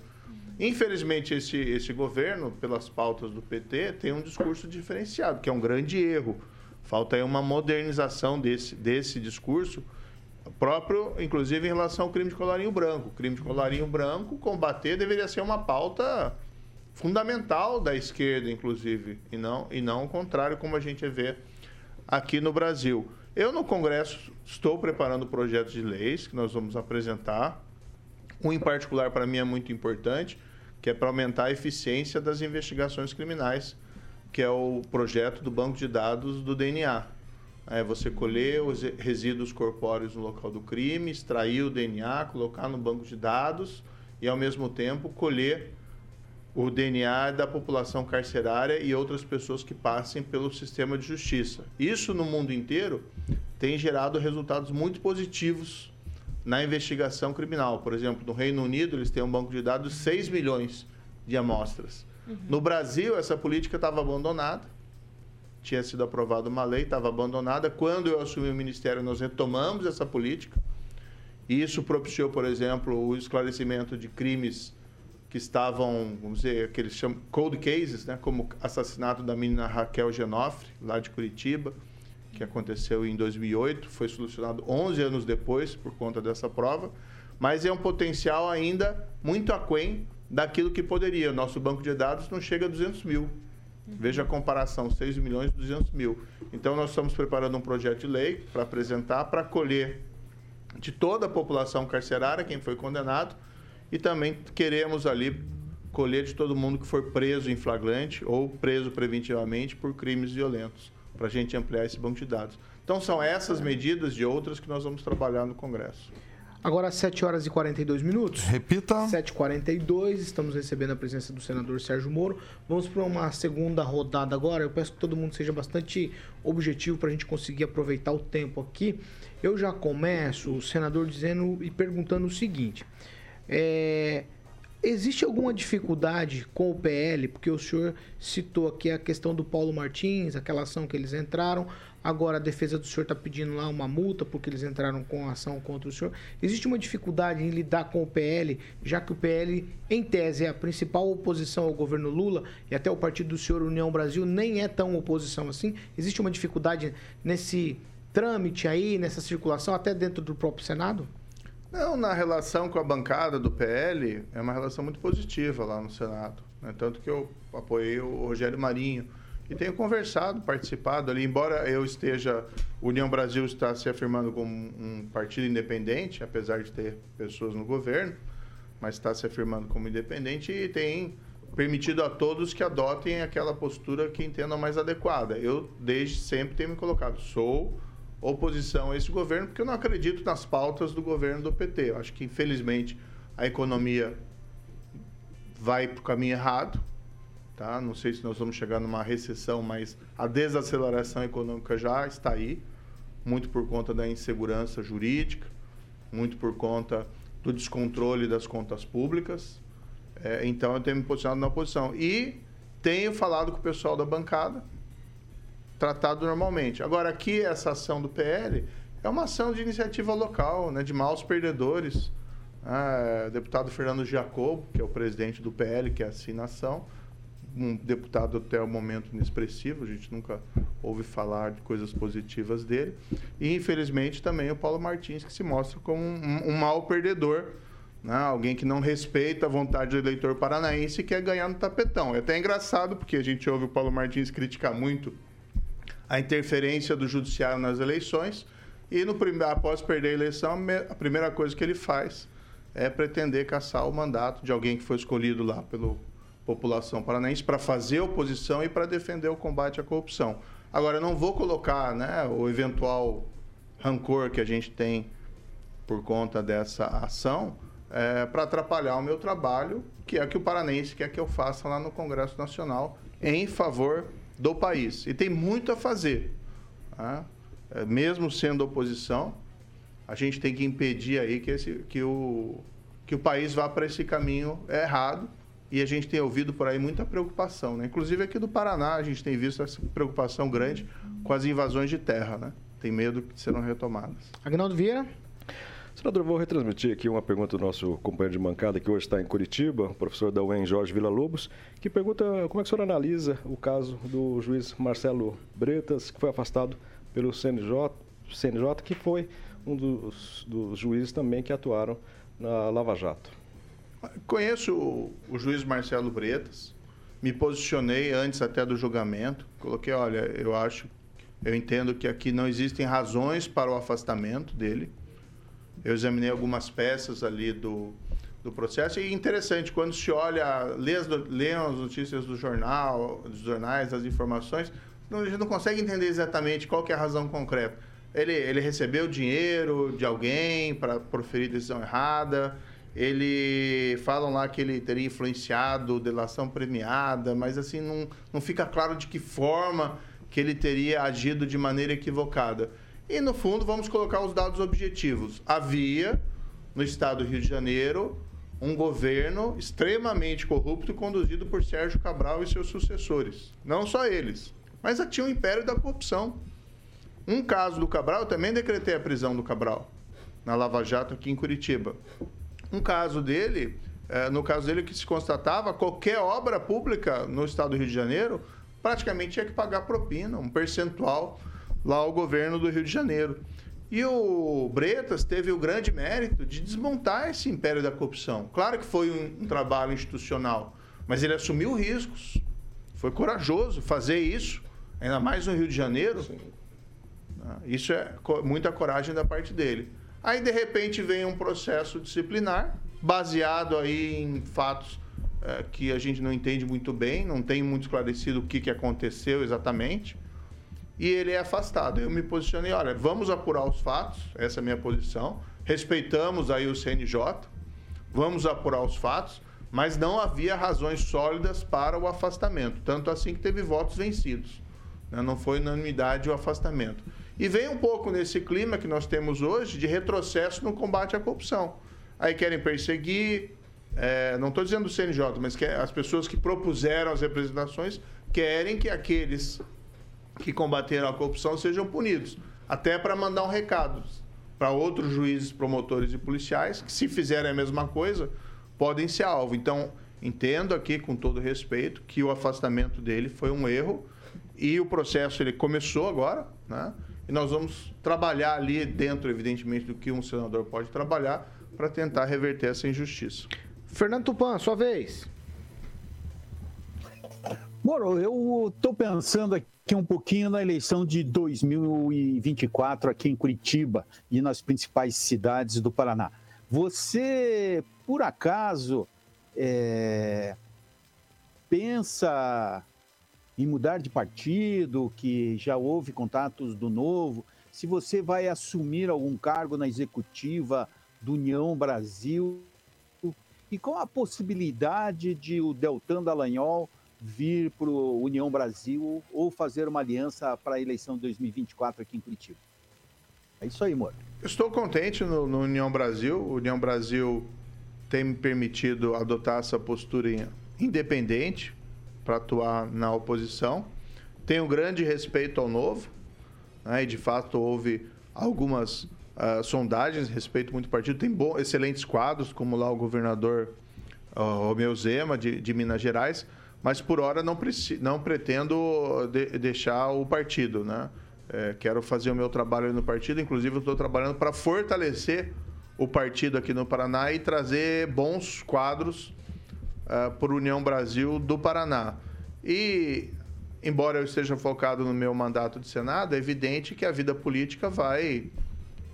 Infelizmente, esse, esse governo, pelas pautas do PT, tem um discurso diferenciado, que é um grande erro. Falta aí uma modernização desse, desse discurso, próprio, inclusive, em relação ao crime de colarinho branco. O crime de colarinho branco, combater deveria ser uma pauta fundamental da esquerda, inclusive, e não, e não o contrário, como a gente vê aqui no Brasil. Eu, no Congresso, estou preparando projetos de leis que nós vamos apresentar. Um em particular, para mim, é muito importante, que é para aumentar a eficiência das investigações criminais, que é o projeto do banco de dados do DNA. É você colher os resíduos corpóreos no local do crime, extrair o DNA, colocar no banco de dados e, ao mesmo tempo, colher o DNA da população carcerária e outras pessoas que passem pelo sistema de justiça. Isso no mundo inteiro tem gerado resultados muito positivos na investigação criminal. Por exemplo, no Reino Unido, eles têm um banco de dados de 6 milhões de amostras. Uhum. No Brasil, essa política estava abandonada. Tinha sido aprovada uma lei, estava abandonada. Quando eu assumi o ministério, nós retomamos essa política. E isso propiciou, por exemplo, o esclarecimento de crimes que estavam, vamos dizer, aqueles chamam cold cases, né, como o assassinato da menina Raquel Genofre, lá de Curitiba, que aconteceu em 2008, foi solucionado 11 anos depois por conta dessa prova, mas é um potencial ainda muito aquém daquilo que poderia. O nosso banco de dados não chega a 200 mil. Veja a comparação, 6 milhões e 200 mil. Então, nós estamos preparando um projeto de lei para apresentar, para colher de toda a população carcerária, quem foi condenado, e também queremos ali colher de todo mundo que for preso em flagrante ou preso preventivamente por crimes violentos, para a gente ampliar esse banco de dados. Então, são essas medidas e outras que nós vamos trabalhar no Congresso. Agora, 7 horas e 42 minutos. Repita. 7h42, estamos recebendo a presença do senador Sérgio Moro. Vamos para uma segunda rodada agora. Eu peço que todo mundo seja bastante objetivo para a gente conseguir aproveitar o tempo aqui. Eu já começo, o senador, dizendo e perguntando o seguinte: é, existe alguma dificuldade com o PL? Porque o senhor citou aqui a questão do Paulo Martins, aquela ação que eles entraram. Agora a defesa do senhor está pedindo lá uma multa porque eles entraram com ação contra o senhor. Existe uma dificuldade em lidar com o PL, já que o PL, em tese, é a principal oposição ao governo Lula e até o partido do senhor União Brasil nem é tão oposição assim. Existe uma dificuldade nesse trâmite aí, nessa circulação, até dentro do próprio Senado? Não, na relação com a bancada do PL, é uma relação muito positiva lá no Senado. Né? Tanto que eu apoiei o Rogério Marinho e tenho conversado, participado ali, embora eu esteja, União Brasil está se afirmando como um partido independente, apesar de ter pessoas no governo, mas está se afirmando como independente e tem permitido a todos que adotem aquela postura que entendam mais adequada. Eu, desde sempre, tenho me colocado, sou oposição a esse governo, porque eu não acredito nas pautas do governo do PT. Eu acho que, infelizmente, a economia vai para o caminho errado, Tá? Não sei se nós vamos chegar numa recessão, mas a desaceleração econômica já está aí, muito por conta da insegurança jurídica, muito por conta do descontrole das contas públicas. É, então, eu tenho me posicionado na oposição. E tenho falado com o pessoal da bancada, tratado normalmente. Agora, aqui, essa ação do PL é uma ação de iniciativa local, né, de maus perdedores. Ah, deputado Fernando Jacobo, que é o presidente do PL, que é a ação um deputado até o momento inexpressivo, a gente nunca ouve falar de coisas positivas dele. E, infelizmente, também o Paulo Martins, que se mostra como um, um mau perdedor, né? alguém que não respeita a vontade do eleitor paranaense e quer ganhar no tapetão. É até engraçado, porque a gente ouve o Paulo Martins criticar muito a interferência do judiciário nas eleições, e no primeiro, após perder a eleição, a primeira coisa que ele faz é pretender caçar o mandato de alguém que foi escolhido lá pelo população paranaense para fazer oposição e para defender o combate à corrupção. Agora, eu não vou colocar né, o eventual rancor que a gente tem por conta dessa ação é, para atrapalhar o meu trabalho, que é o que o paranense quer que eu faça lá no Congresso Nacional em favor do país. E tem muito a fazer. Tá? É, mesmo sendo oposição, a gente tem que impedir aí que, esse, que, o, que o país vá para esse caminho errado e a gente tem ouvido por aí muita preocupação, né? Inclusive aqui do Paraná a gente tem visto essa preocupação grande com as invasões de terra, né? Tem medo que serão retomadas. Agnaldo Vieira? Senador, vou retransmitir aqui uma pergunta do nosso companheiro de bancada, que hoje está em Curitiba, o professor da UEM, Jorge Villa-Lobos, que pergunta como é que o senhor analisa o caso do juiz Marcelo Bretas, que foi afastado pelo CNJ, CNJ que foi um dos, dos juízes também que atuaram na Lava Jato. Conheço o, o juiz Marcelo Bretas, me posicionei antes até do julgamento, coloquei, olha, eu acho Eu entendo que aqui não existem razões para o afastamento dele. Eu examinei algumas peças ali do, do processo. E interessante, quando se olha, lê as, lê as notícias do jornal, dos jornais, das informações, não- a gente não consegue entender exatamente qual é a razão concreta. Ele, ele recebeu dinheiro de alguém para proferir decisão errada. Ele falam lá que ele teria influenciado delação premiada, mas assim não, não fica claro de que forma que ele teria agido de maneira equivocada. E no fundo vamos colocar os dados objetivos. Havia no estado do Rio de Janeiro um governo extremamente corrupto conduzido por Sérgio Cabral e seus sucessores. Não só eles, mas tinha o império da corrupção. Um caso do Cabral, eu também decretei a prisão do Cabral, na Lava Jato aqui em Curitiba. Um caso dele, eh, no caso dele, que se constatava, qualquer obra pública no estado do Rio de Janeiro praticamente tinha que pagar propina, um percentual lá ao governo do Rio de Janeiro. E o Bretas teve o grande mérito de desmontar esse império da corrupção. Claro que foi um, um trabalho institucional, mas ele assumiu riscos. Foi corajoso fazer isso, ainda mais no Rio de Janeiro. Ah, Isso é muita coragem da parte dele. Aí, de repente, vem um processo disciplinar, baseado aí em fatos eh, que a gente não entende muito bem, não tem muito esclarecido o que, que aconteceu exatamente. E ele é afastado. Eu me posicionei, olha, vamos apurar os fatos, essa é a minha posição. Respeitamos aí o CNJ, vamos apurar os fatos, mas não havia razões sólidas para o afastamento. Tanto assim que teve votos vencidos. né? Não foi unanimidade o afastamento. E vem um pouco nesse clima que nós temos hoje de retrocesso no combate à corrupção. Aí querem perseguir, é, não estou dizendo o CNJ, mas que as pessoas que propuseram as representações querem que aqueles que combateram a corrupção sejam punidos. Até para mandar um recado para outros juízes, promotores e policiais, que se fizerem a mesma coisa, podem ser alvo. Então, entendo aqui, com todo respeito, que o afastamento dele foi um erro e o processo ele começou agora, né? E nós vamos trabalhar ali dentro, evidentemente, do que um senador pode trabalhar para tentar reverter essa injustiça. Fernando Tupan, sua vez. Moro, eu estou pensando aqui um pouquinho na eleição de 2024 aqui em Curitiba e nas principais cidades do Paraná. Você, por acaso, é, pensa em mudar de partido, que já houve contatos do novo? Se você vai assumir algum cargo na executiva do União Brasil? E qual a possibilidade de o Deltan Dallagnol vir para o União Brasil ou fazer uma aliança para a eleição de 2024 aqui em Curitiba? É isso aí, Moro. Estou contente no, no União Brasil. O União Brasil tem me permitido adotar essa postura independente para atuar na oposição. Tenho grande respeito ao novo, né, e de fato houve algumas ah, sondagens, respeito muito partido. Tem bom, excelentes quadros, como lá o governador ah, Romeu Zema, de, de Minas Gerais, mas por hora não, não pretendo de- deixar o partido. Né? É, quero fazer o meu trabalho no partido, inclusive estou trabalhando para fortalecer o partido aqui no Paraná e trazer bons quadros para o União Brasil do Paraná. E, embora eu esteja focado no meu mandato de Senado, é evidente que a vida política vai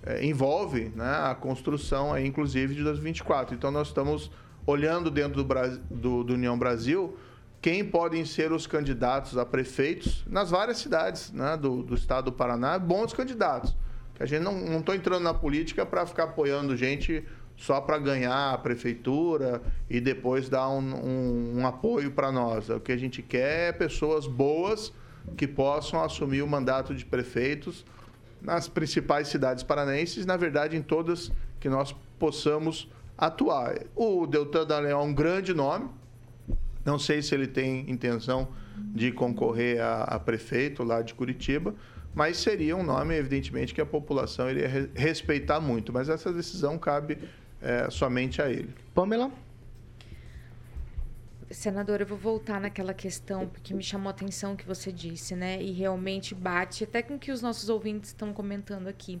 é, envolve né, a construção, aí, inclusive, de 2024. Então, nós estamos olhando dentro do, do- do União Brasil quem podem ser os candidatos a prefeitos nas várias cidades né, do, do estado do Paraná, bons candidatos. Que a gente não estou entrando na política para ficar apoiando gente só para ganhar a prefeitura e depois dar um, um- um apoio para nós. O que a gente quer é pessoas boas que possam assumir o mandato de prefeitos nas principais cidades paranaenses, na verdade em todas que nós possamos atuar. O Deltan Dallagnol é um grande nome, não sei se ele tem intenção de concorrer a, a prefeito lá de Curitiba, mas seria um nome, evidentemente, que a população iria re- respeitar muito. Mas essa decisão cabe eh, somente a ele. Pamela? Senador, eu vou voltar naquela questão, porque me chamou a atenção o que você disse, né? E realmente bate até com o que os nossos ouvintes estão comentando aqui.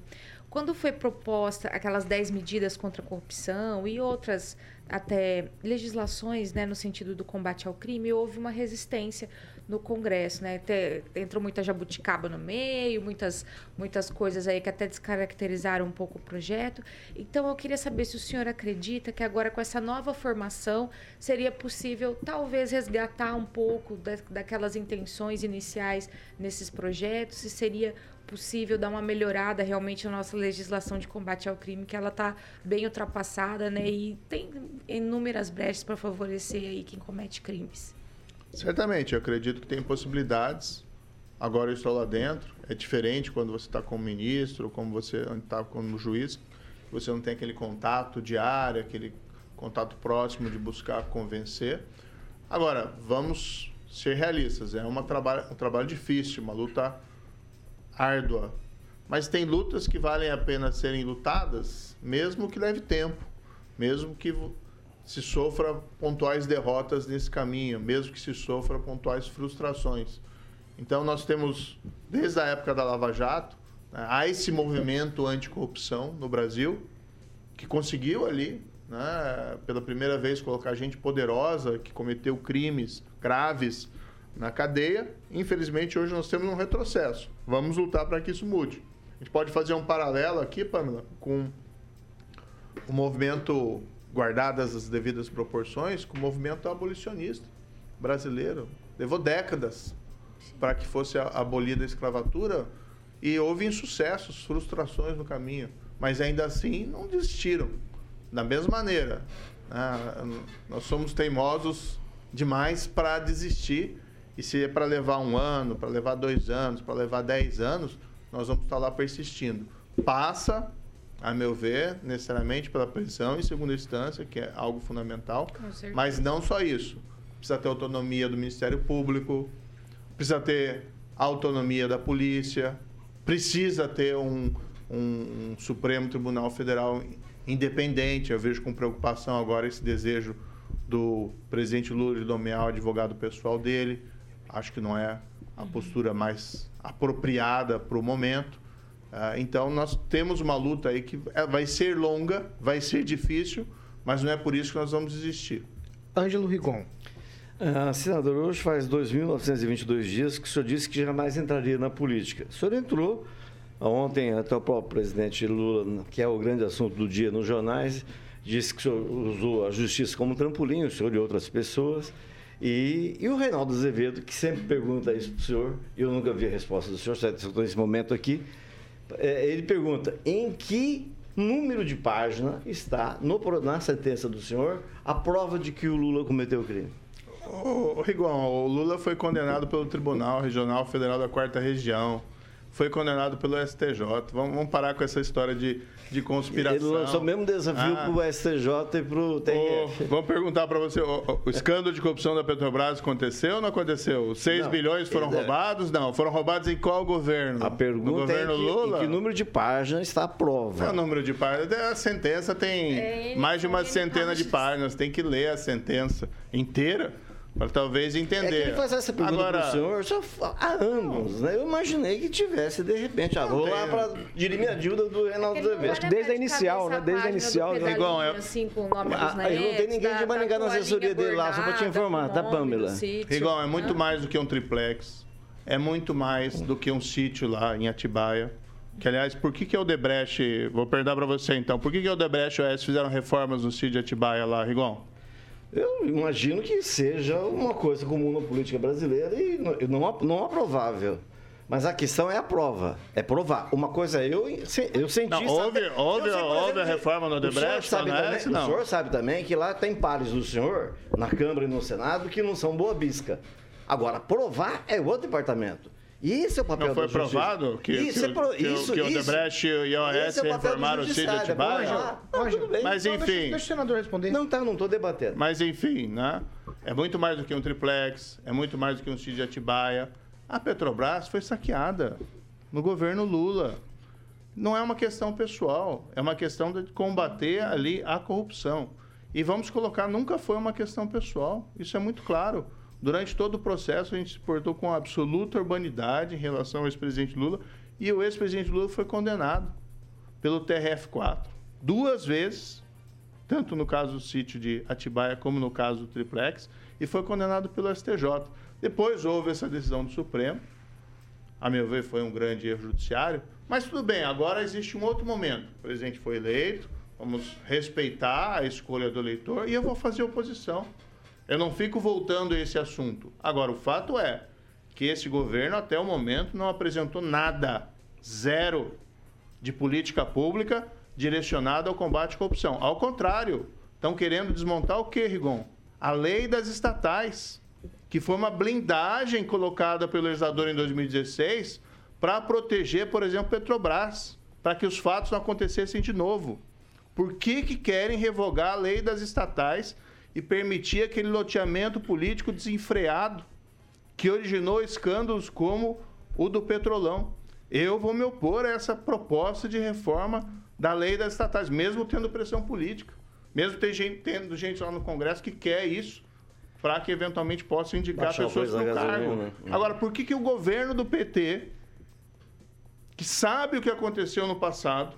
Quando foi proposta aquelas 10 medidas contra a corrupção e outras até legislações, né, no sentido do combate ao crime, houve uma resistência no Congresso, né? Te- entrou muita jabuticaba no meio, muitas muitas coisas aí que até descaracterizaram um pouco o projeto. Então eu queria saber se o senhor acredita que agora com essa nova formação seria possível talvez resgatar um pouco da, daquelas intenções iniciais nesses projetos, se seria possível dar uma melhorada realmente na nossa legislação de combate ao crime, que ela está bem ultrapassada, né? E tem inúmeras brechas para favorecer aí quem comete crimes. Certamente, eu acredito que tem possibilidades. Agora eu estou lá dentro. É diferente quando você está como ministro, como você está como juiz. Você não tem aquele contato diário, aquele contato próximo de buscar convencer. Agora, vamos ser realistas. É uma trabalho, um trabalho difícil, uma luta árdua. Mas tem lutas que valem a pena serem lutadas, mesmo que leve tempo, mesmo que se sofra pontuais derrotas nesse caminho, mesmo que se sofra pontuais frustrações. Então nós temos, desde a época da Lava Jato, né, há esse movimento anticorrupção no Brasil, que conseguiu ali, né, pela primeira vez, colocar gente poderosa que cometeu crimes graves na cadeia. Infelizmente, hoje nós temos um retrocesso. Vamos lutar para que isso mude. A gente pode fazer um paralelo aqui, Pamela, com o movimento, guardadas as devidas proporções, com o movimento abolicionista brasileiro. Levou décadas para que fosse abolida a escravatura e houve insucessos, frustrações no caminho, mas ainda assim não desistiram. Da mesma maneira, né, nós somos teimosos demais para desistir e se é para levar um ano, para levar dois anos, para levar dez anos, nós vamos estar lá persistindo. Passa, a meu ver, necessariamente pela prisão em segunda instância, que é algo fundamental, mas não só isso. Precisa ter autonomia do Ministério Público, precisa ter autonomia da polícia, precisa ter um, um- um Supremo Tribunal Federal independente. Eu vejo com preocupação agora esse desejo do presidente Lula de nomear o advogado pessoal dele. Acho que não é a postura mais apropriada para o momento. Ah, então, nós temos uma luta aí que é- vai ser longa, vai ser difícil, mas não é por isso que nós vamos desistir. Ângelo Rigon. Ah, senador, hoje faz 2.922 dias que o senhor disse que jamais entraria na política. O senhor entrou ontem, até o próprio presidente Lula, que é o grande assunto do dia nos jornais, disse que o senhor usou a justiça como trampolim, o senhor e outras pessoas. E, e o Reinaldo Azevedo, que sempre pergunta isso para o senhor, eu nunca vi a resposta do senhor, só estou nesse momento aqui, é, ele pergunta em que número de página está no na sentença do senhor a prova de que o Lula cometeu crime. Ô, ô, Rigon, o Lula foi condenado pelo Tribunal Regional Federal da Quarta Região. Foi condenado pelo STJ. Vamos, vamos parar com essa história de, de conspiração. Ele lançou o mesmo desafio Ah. para o STJ e para o TRF. Vou perguntar para você, o, o- escândalo de corrupção da Petrobras aconteceu ou não aconteceu? Os 6 Não. bilhões foram Ele- roubados? Não. Foram roubados em qual governo? A pergunta no governo é que, Lula? em que número de páginas está a prova. É o número de páginas. A sentença tem É, mais de uma centena de páginas. Tem que ler a sentença inteira para talvez É entender. que ele faz essa pergunta Agora, para o senhor fa- há anos, né? Eu imaginei que tivesse, de repente, ah, vou lá para dirimir a dívida do Reinaldo não Azevedo. Acho que desde a de inicial, né? Desde a inicial, né? Igual, é- assim, com o nome dos Ah, aí não tem ninguém de da- Maringá da na assessoria dele lá, só pra te informar, tá, do Pamela? Rigon, é muito né? mais do que um triplex. É muito mais do que um sítio lá em Atibaia. Que, aliás, por que, que o Debrecht... Vou perguntar para você, então. Por que, que o Debrecht e o OS fizeram reformas no sítio de Atibaia lá, Rigon? Eu imagino que seja uma coisa comum na política brasileira e não, não, não aprovável. Mas a questão é a prova, é provar. Uma coisa é eu, eu senti. Não, houve- houve- houve a reforma no Odebrecht, O senhor, sabe não é também, esse, o não. senhor sabe também que lá tem pares do senhor, na Câmara e no Senado, que não são boa bisca. Agora, provar é outro departamento. E esse é o papel Não foi provado que, isso que, é pro, que, isso, que o isso. Odebrecht e a OS Esse é o o é Atibaia? bem. Mas Não, enfim... deixa, deixa o senador responder. Não, tá, não estou debatendo. Mas enfim, né? É muito mais do que um triplex, é muito mais do que um de Atibaia. A Petrobras foi saqueada no governo Lula. Não é uma questão pessoal, é uma questão de combater ali a corrupção. E vamos colocar, nunca foi uma questão pessoal. Isso é muito claro. Durante todo o processo, a gente se portou com absoluta urbanidade em relação ao ex-presidente Lula e o ex-presidente Lula foi condenado pelo TRF4. Duas vezes, tanto no caso do sítio de Atibaia como no caso do Triplex, e foi condenado pelo STJ. Depois houve essa decisão do Supremo, a meu ver foi um grande erro judiciário, mas tudo bem, agora existe um outro momento. O presidente foi eleito, vamos respeitar a escolha do eleitor e eu vou fazer oposição. Eu não fico voltando a esse assunto. Agora, o fato é que esse governo, até o momento, não apresentou nada, zero, de política pública direcionada ao combate à corrupção. Ao contrário, estão querendo desmontar o quê, Rigon? A lei das estatais, que foi uma blindagem colocada pelo legislador em 2016 para proteger, por exemplo, Petrobras, para que os fatos não acontecessem de novo. Por que, que querem revogar a lei das estatais e permitir aquele loteamento político desenfreado que originou escândalos como o do Petrolão? Eu vou me opor a essa proposta de reforma da lei das estatais, mesmo tendo pressão política. Mesmo tendo gente lá no Congresso que quer isso para que eventualmente possa indicar Baixar pessoas no cargo. né? Agora, por que, que o governo do PT, que sabe o que aconteceu no passado,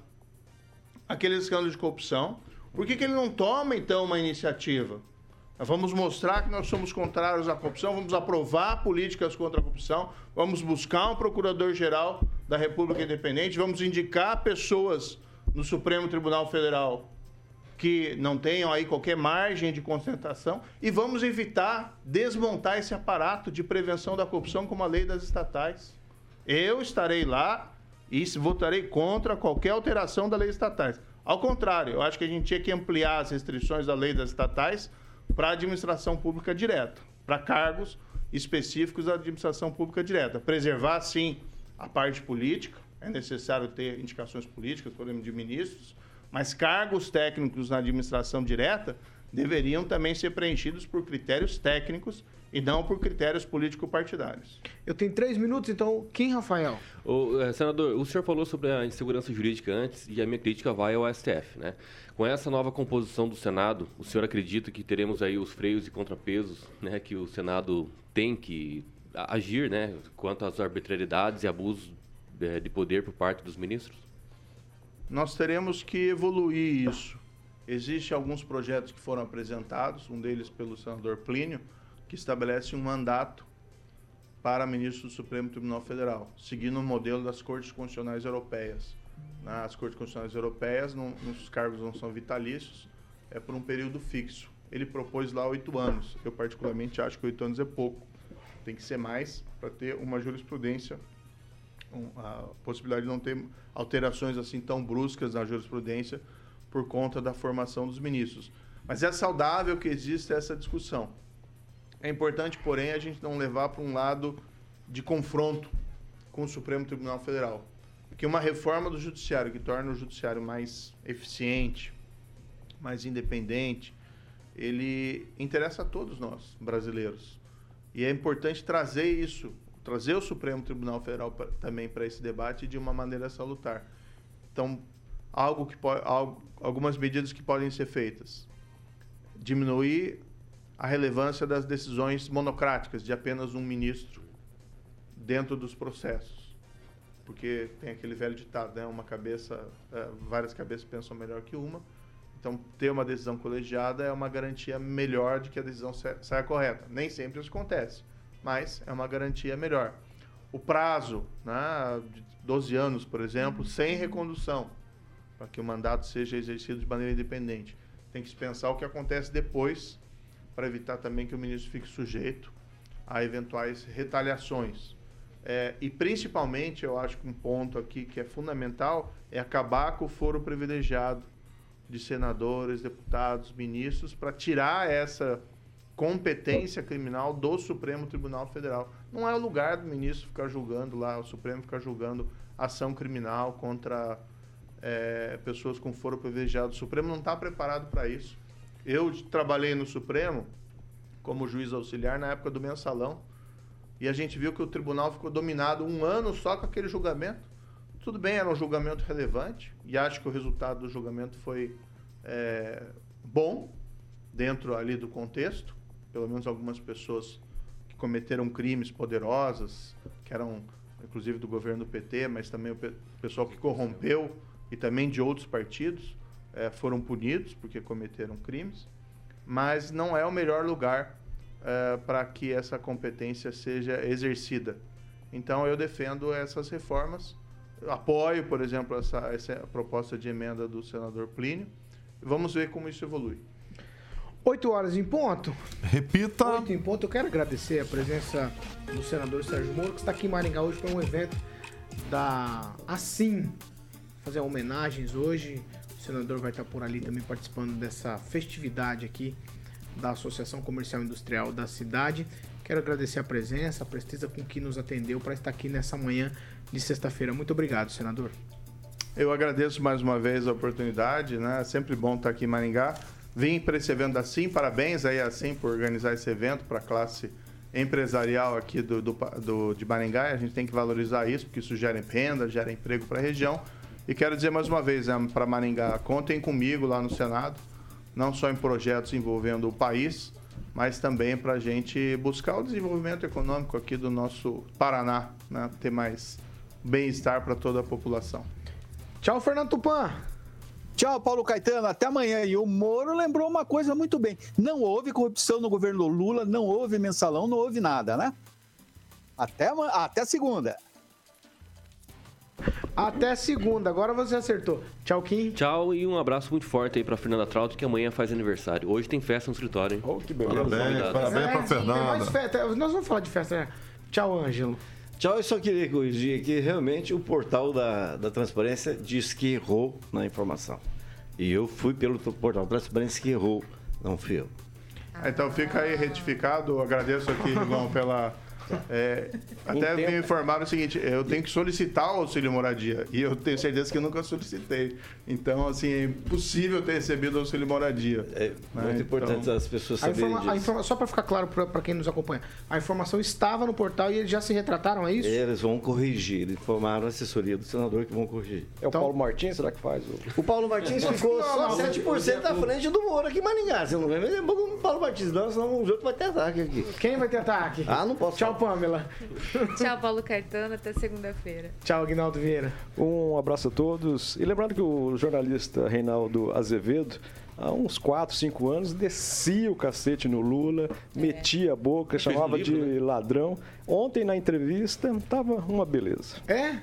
aquele escândalo de corrupção, por que, que ele não toma, então, uma iniciativa? Nós vamos mostrar que nós somos contrários à corrupção, vamos aprovar políticas contra a corrupção, vamos buscar um procurador-geral da República Independente, vamos indicar pessoas no Supremo Tribunal Federal que não tenham aí qualquer margem de concentração e vamos evitar desmontar esse aparato de prevenção da corrupção como a lei das estatais. Eu estarei lá e votarei contra qualquer alteração da lei estatais. Ao contrário, eu acho que a gente tinha que ampliar as restrições da lei das estatais para a administração pública direta, para cargos específicos da administração pública direta. Preservar, sim, a parte política, é necessário ter indicações políticas, por exemplo, de ministros, mas cargos técnicos na administração direta deveriam também ser preenchidos por critérios técnicos e não por critérios político-partidários. Eu tenho três minutos, então quem, Rafael? O, eh, senador, o senhor falou sobre a insegurança jurídica antes e a minha crítica vai ao STF, né? Com essa nova composição do Senado, o senhor acredita que teremos aí os freios e contrapesos, né, que o Senado tem que agir, né, quanto às arbitrariedades e abusos eh, de poder por parte dos ministros? Nós teremos que evoluir isso. Existem alguns projetos que foram apresentados, um deles pelo senador Plínio, que estabelece um mandato para ministro do Supremo Tribunal Federal, seguindo o modelo das Cortes Constitucionais Europeias. Nas Cortes Constitucionais Europeias, os cargos não são vitalícios, é por um período fixo. Ele propôs lá oito anos. Eu, particularmente, acho que oito anos é pouco. Tem que ser mais para ter uma jurisprudência um, a possibilidade de não ter alterações assim tão bruscas na jurisprudência por conta da formação dos ministros. Mas é saudável que exista essa discussão. É importante, porém, a gente não levar para um lado de confronto com o Supremo Tribunal Federal. Porque uma reforma do judiciário que torna o judiciário mais eficiente, mais independente, ele interessa a todos nós, brasileiros. E é importante trazer isso, trazer o Supremo Tribunal Federal pra, também para esse debate de uma maneira salutar. Então, algo que pode, algo, algumas medidas que podem ser feitas. Diminuir a relevância das decisões monocráticas de apenas um ministro dentro dos processos. Porque tem aquele velho ditado, né? Uma cabeça, eh, várias cabeças pensam melhor que uma. Então, ter uma decisão colegiada é uma garantia melhor de que a decisão sa- saia correta. Nem sempre isso acontece, mas é uma garantia melhor. O prazo, né, de 12 anos, por exemplo, sem recondução, para que o mandato seja exercido de maneira independente. Tem que se pensar o que acontece depois, para evitar também que o ministro fique sujeito a eventuais retaliações. É, e principalmente, eu acho que um ponto aqui que é fundamental é acabar com o foro privilegiado de senadores, deputados, ministros, para tirar essa competência criminal do Supremo Tribunal Federal. Não é o lugar do ministro ficar julgando lá, o Supremo ficar julgando ação criminal contra é, pessoas com foro privilegiado. O Supremo não está preparado para isso. Eu trabalhei no Supremo como juiz auxiliar na época do mensalão e a gente viu que o tribunal ficou dominado um ano só com aquele julgamento. Tudo bem, era um julgamento relevante e acho que o resultado do julgamento foi é, bom dentro ali do contexto. Pelo menos algumas pessoas que cometeram crimes poderosas, que eram inclusive do governo do PT, mas também o pe- pessoal que corrompeu e também de outros partidos eh, foram punidos porque cometeram crimes, mas não é o melhor lugar eh, para que essa competência seja exercida. Então eu defendo essas reformas, apoio, por exemplo, essa, essa proposta de emenda do senador Plínio. Vamos ver como isso evolui. 8 horas em ponto. Repita. 8 em ponto. Eu quero agradecer a presença do senador Sérgio Moro, que está aqui em Maringá hoje para um evento da Assim, fazer homenagens hoje. Senador vai estar por ali também participando dessa festividade aqui da Associação Comercial Industrial da cidade. Quero agradecer a presença, a presteza com que nos atendeu para estar aqui nessa manhã de sexta-feira. Muito obrigado, senador. Eu agradeço mais uma vez a oportunidade, né? É sempre bom estar aqui em Maringá. Vim para esse evento assim, parabéns aí assim por organizar esse evento para a classe empresarial aqui do, do, do- de Maringá. A gente tem que valorizar isso, porque isso gera renda, gera emprego para a região. E quero dizer mais uma vez né, para Maringá, contem comigo lá no Senado, não só em projetos envolvendo o país, mas também para a gente buscar o desenvolvimento econômico aqui do nosso Paraná, né? ter mais bem-estar para toda a população. Tchau, Fernando Tupan. Tchau, Paulo Caetano. Até amanhã. E o Moro lembrou uma coisa muito bem. Não houve corrupção no governo Lula, não houve mensalão, não houve nada, né? Até, até segunda. Até segunda. Agora você acertou. Tchau, Kim. Tchau e um abraço muito forte aí pra Fernanda Trauto, que amanhã faz aniversário. Hoje tem festa no escritório, hein? Oh, que Parabéns, parabéns pra É, Tem mais Fernanda. festa. Nós vamos falar de festa. né? Tchau, Ângelo. Tchau, eu só queria corrigir que realmente o portal da, da transparência diz que errou na informação. E eu fui pelo portal da transparência que errou, não fui eu. Então fica aí retificado. Agradeço aqui, João, pela. É, até me informaram o seguinte: eu tenho que solicitar o auxílio moradia. E eu tenho certeza que eu nunca solicitei. Então, assim, é impossível ter recebido o auxílio moradia. É muito importante as pessoas A saberem informa- informa- só para ficar claro para quem nos acompanha, a informação estava no portal e eles já se retrataram, é isso? Eles vão corrigir, informaram a assessoria do senador que vão corrigir. É o Paulo Martins, será que faz? O, O Paulo Martins ficou só não, 7% à frente do Moro aqui em Maringá. Você não vai vender pouco no Paulo Martins, não, senão o outro vai ter ataque aqui. Quem vai ter ataque? Ah, não posso. Tchau, Pamela. Tchau, Paulo Caetano. Até segunda-feira. Tchau, Aguinaldo Vieira. Um abraço a todos. E lembrando que o jornalista Reinaldo Azevedo, há uns 4, 5 anos, descia o cacete no Lula, metia a boca, chamava livro, de ladrão. Ontem, na entrevista, tava uma beleza. É?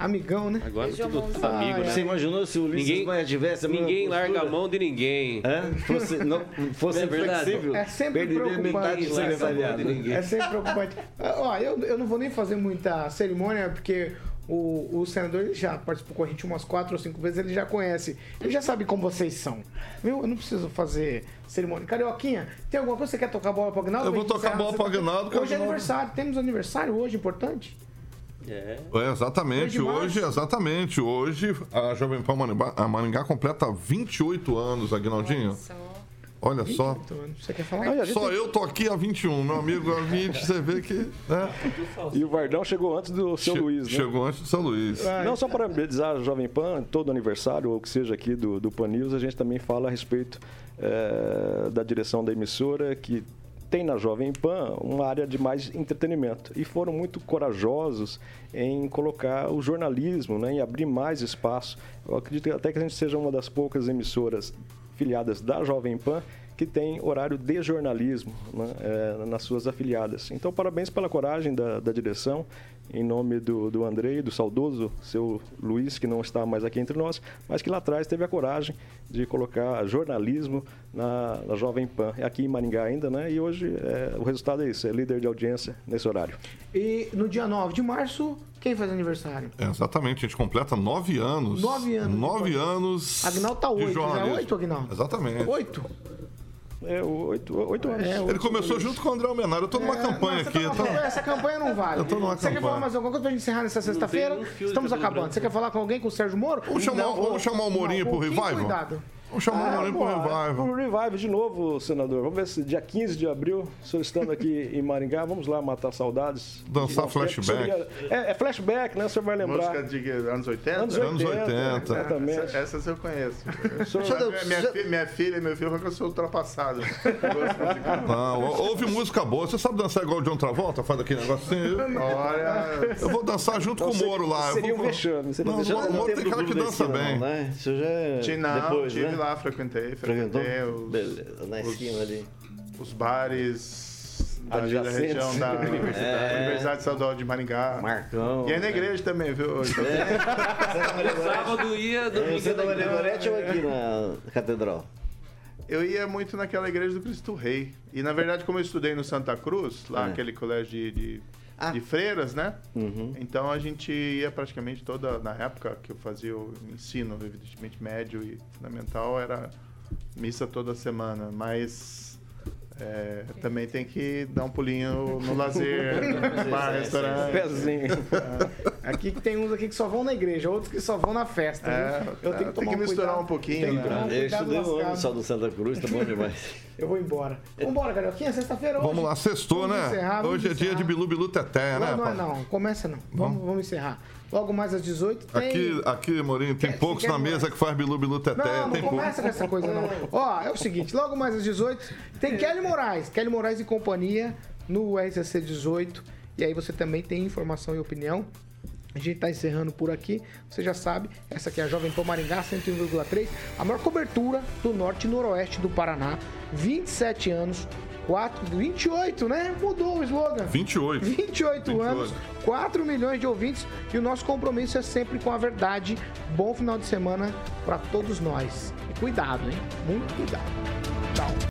Amigão, né? Agora Beijou tudo, tudo amigo, né? Você imaginou se o Ulisses Ninguém- Maia tivesse a Ninguém larga postura? a mão de ninguém. É? Fosse, não, fosse É verdade. flexível. É sempre preocupante. secretariado. É sempre preocupante. Ah, Ó, eu, eu não vou nem fazer muita cerimônia, porque o, o senador ele já participou com a gente umas quatro ou cinco vezes, ele já conhece. Ele já sabe como vocês são. Viu? Eu não preciso fazer cerimônia. Carioquinha, tem alguma coisa que você quer tocar a bola pro Agnaldo? Eu vou tocar a bola pro Agnaldo, Hoje é aniversário. Temos aniversário hoje, importante? É. É, exatamente, hoje, exatamente, hoje a Jovem Pan Maringá, a Maringá completa 28 anos, Aguinaldinho. Olha só. 28 anos. Você quer falar? Só tem- eu tô aqui há 21, meu amigo há 20, você vê que. né? E o Vardão chegou antes do seu Che- Luiz, né? Chegou antes do São Luís. Não só para parabenizar a Jovem Pan, todo aniversário, ou que seja aqui do, do Pan News, a gente também fala a respeito eh, da direção da emissora, que tem na Jovem Pan uma área de mais entretenimento. E foram muito corajosos em colocar o jornalismo, né, em abrir mais espaço. Eu acredito até que a gente seja uma das poucas emissoras filiadas da Jovem Pan que tem horário de jornalismo né, eh, nas suas afiliadas. Então, parabéns pela coragem da, da direção, em nome do, do Andrei, do saudoso seu Luiz, que não está mais aqui entre nós, mas que lá atrás teve a coragem de colocar jornalismo na, na Jovem Pan, é aqui em Maringá ainda, né? E hoje eh, o resultado é isso, é líder de audiência nesse horário. E no dia 9 de março, quem faz aniversário? É, exatamente, a gente completa nove anos. Nove anos. Nove anos. Agnaldo tá oito, já é oito, Agnaldo? Exatamente. Oito? É, oito, oito anos. É, Ele começou junto com o André Almenara. Eu tô numa É, campanha não, você aqui. tá numa então- campanha, Essa campanha não vale. Eu tô numa Você quer campanha. falar mais alguma coisa pra gente encerrar nessa sexta-feira? Estamos acabando. branco. Você quer falar com alguém, com o Sérgio Moro? Vamos chamar- vamos chamar o Morinho com pro revival? Cuidado. Vamos chamar o Morinho pro pô, revival. Pro revival de novo, senador. Vamos ver se dia 15 de abril, o senhor estando aqui em Maringá, vamos lá matar saudades. Dançar flashback. É, é flashback, né? O senhor vai lembrar. Música de que, anos 80? Anos 80, exatamente. Essa- Essas eu conheço. senhor- minha, minha, fi- minha filha e meu filho falam que eu sou ultrapassado. Não, ou- ouve música boa. Você sabe dançar igual o John Travolta? Faz aquele negocinho. Olha. Eu vou dançar junto com o Moro lá. Seria vou- um vexame. Seria um Não, vexame. o Moro tem cara que dança bem. né? Isso já é Ti- Não, depois, tive né? Lá, frequentei. Frequentei os, Beleza, na os- esquina ali. Os bares da, da região da Universidade, É. Universidade Estadual de Maringá. Marcão. E aí na igreja também, viu? Sábado ia, domingo Você da ia. Maria Gorete ou aqui na Catedral? Eu ia muito naquela igreja do Cristo Rei. E na verdade, como eu estudei no Santa Cruz, lá É. aquele colégio de, de, Ah. de freiras, né? Uhum. Então a gente ia praticamente toda, na época que eu fazia o ensino, evidentemente médio e fundamental, era missa toda semana. Mas é, também tem que dar um pulinho no lazer, no bar, restaurante. Pezinho. Aqui que tem uns aqui que só vão na igreja, outros que só vão na festa. É, viu? eu tenho que, tem tomar que um misturar cuidado. um pouquinho, Tem que né? um Eu estudei um ano lascado. só do Santa Cruz, tá bom demais. Eu vou embora. Vambora, Carioquinha, sexta-feira hoje. Vamos lá, sextou, Vamos né? encerrar, vamos Hoje é dia de Bilu Bilu Teté, né? Não, não é não. Começa não. Vamos, vamos encerrar. Logo mais às 18 tem... Aqui, aqui, Morinho, tem Quer- poucos na mais? mesa que faz Bilu Bilu Teté. Não, não tem começa com essa coisa não. Ó, é o seguinte, logo mais às 18 tem Kelly Moraes. Kelly Moraes e companhia no RCC 18. E aí você também tem informação e opinião. A gente tá encerrando por aqui. Você já sabe, essa aqui é a Jovem Pan Maringá 101,3. A maior cobertura do norte e noroeste do Paraná. 27 anos, 4, 28, né? Mudou o slogan. 28. 28 anos, 4 milhões de ouvintes e o nosso compromisso é sempre com a verdade. Bom final de semana para todos nós. E cuidado, hein? Muito cuidado.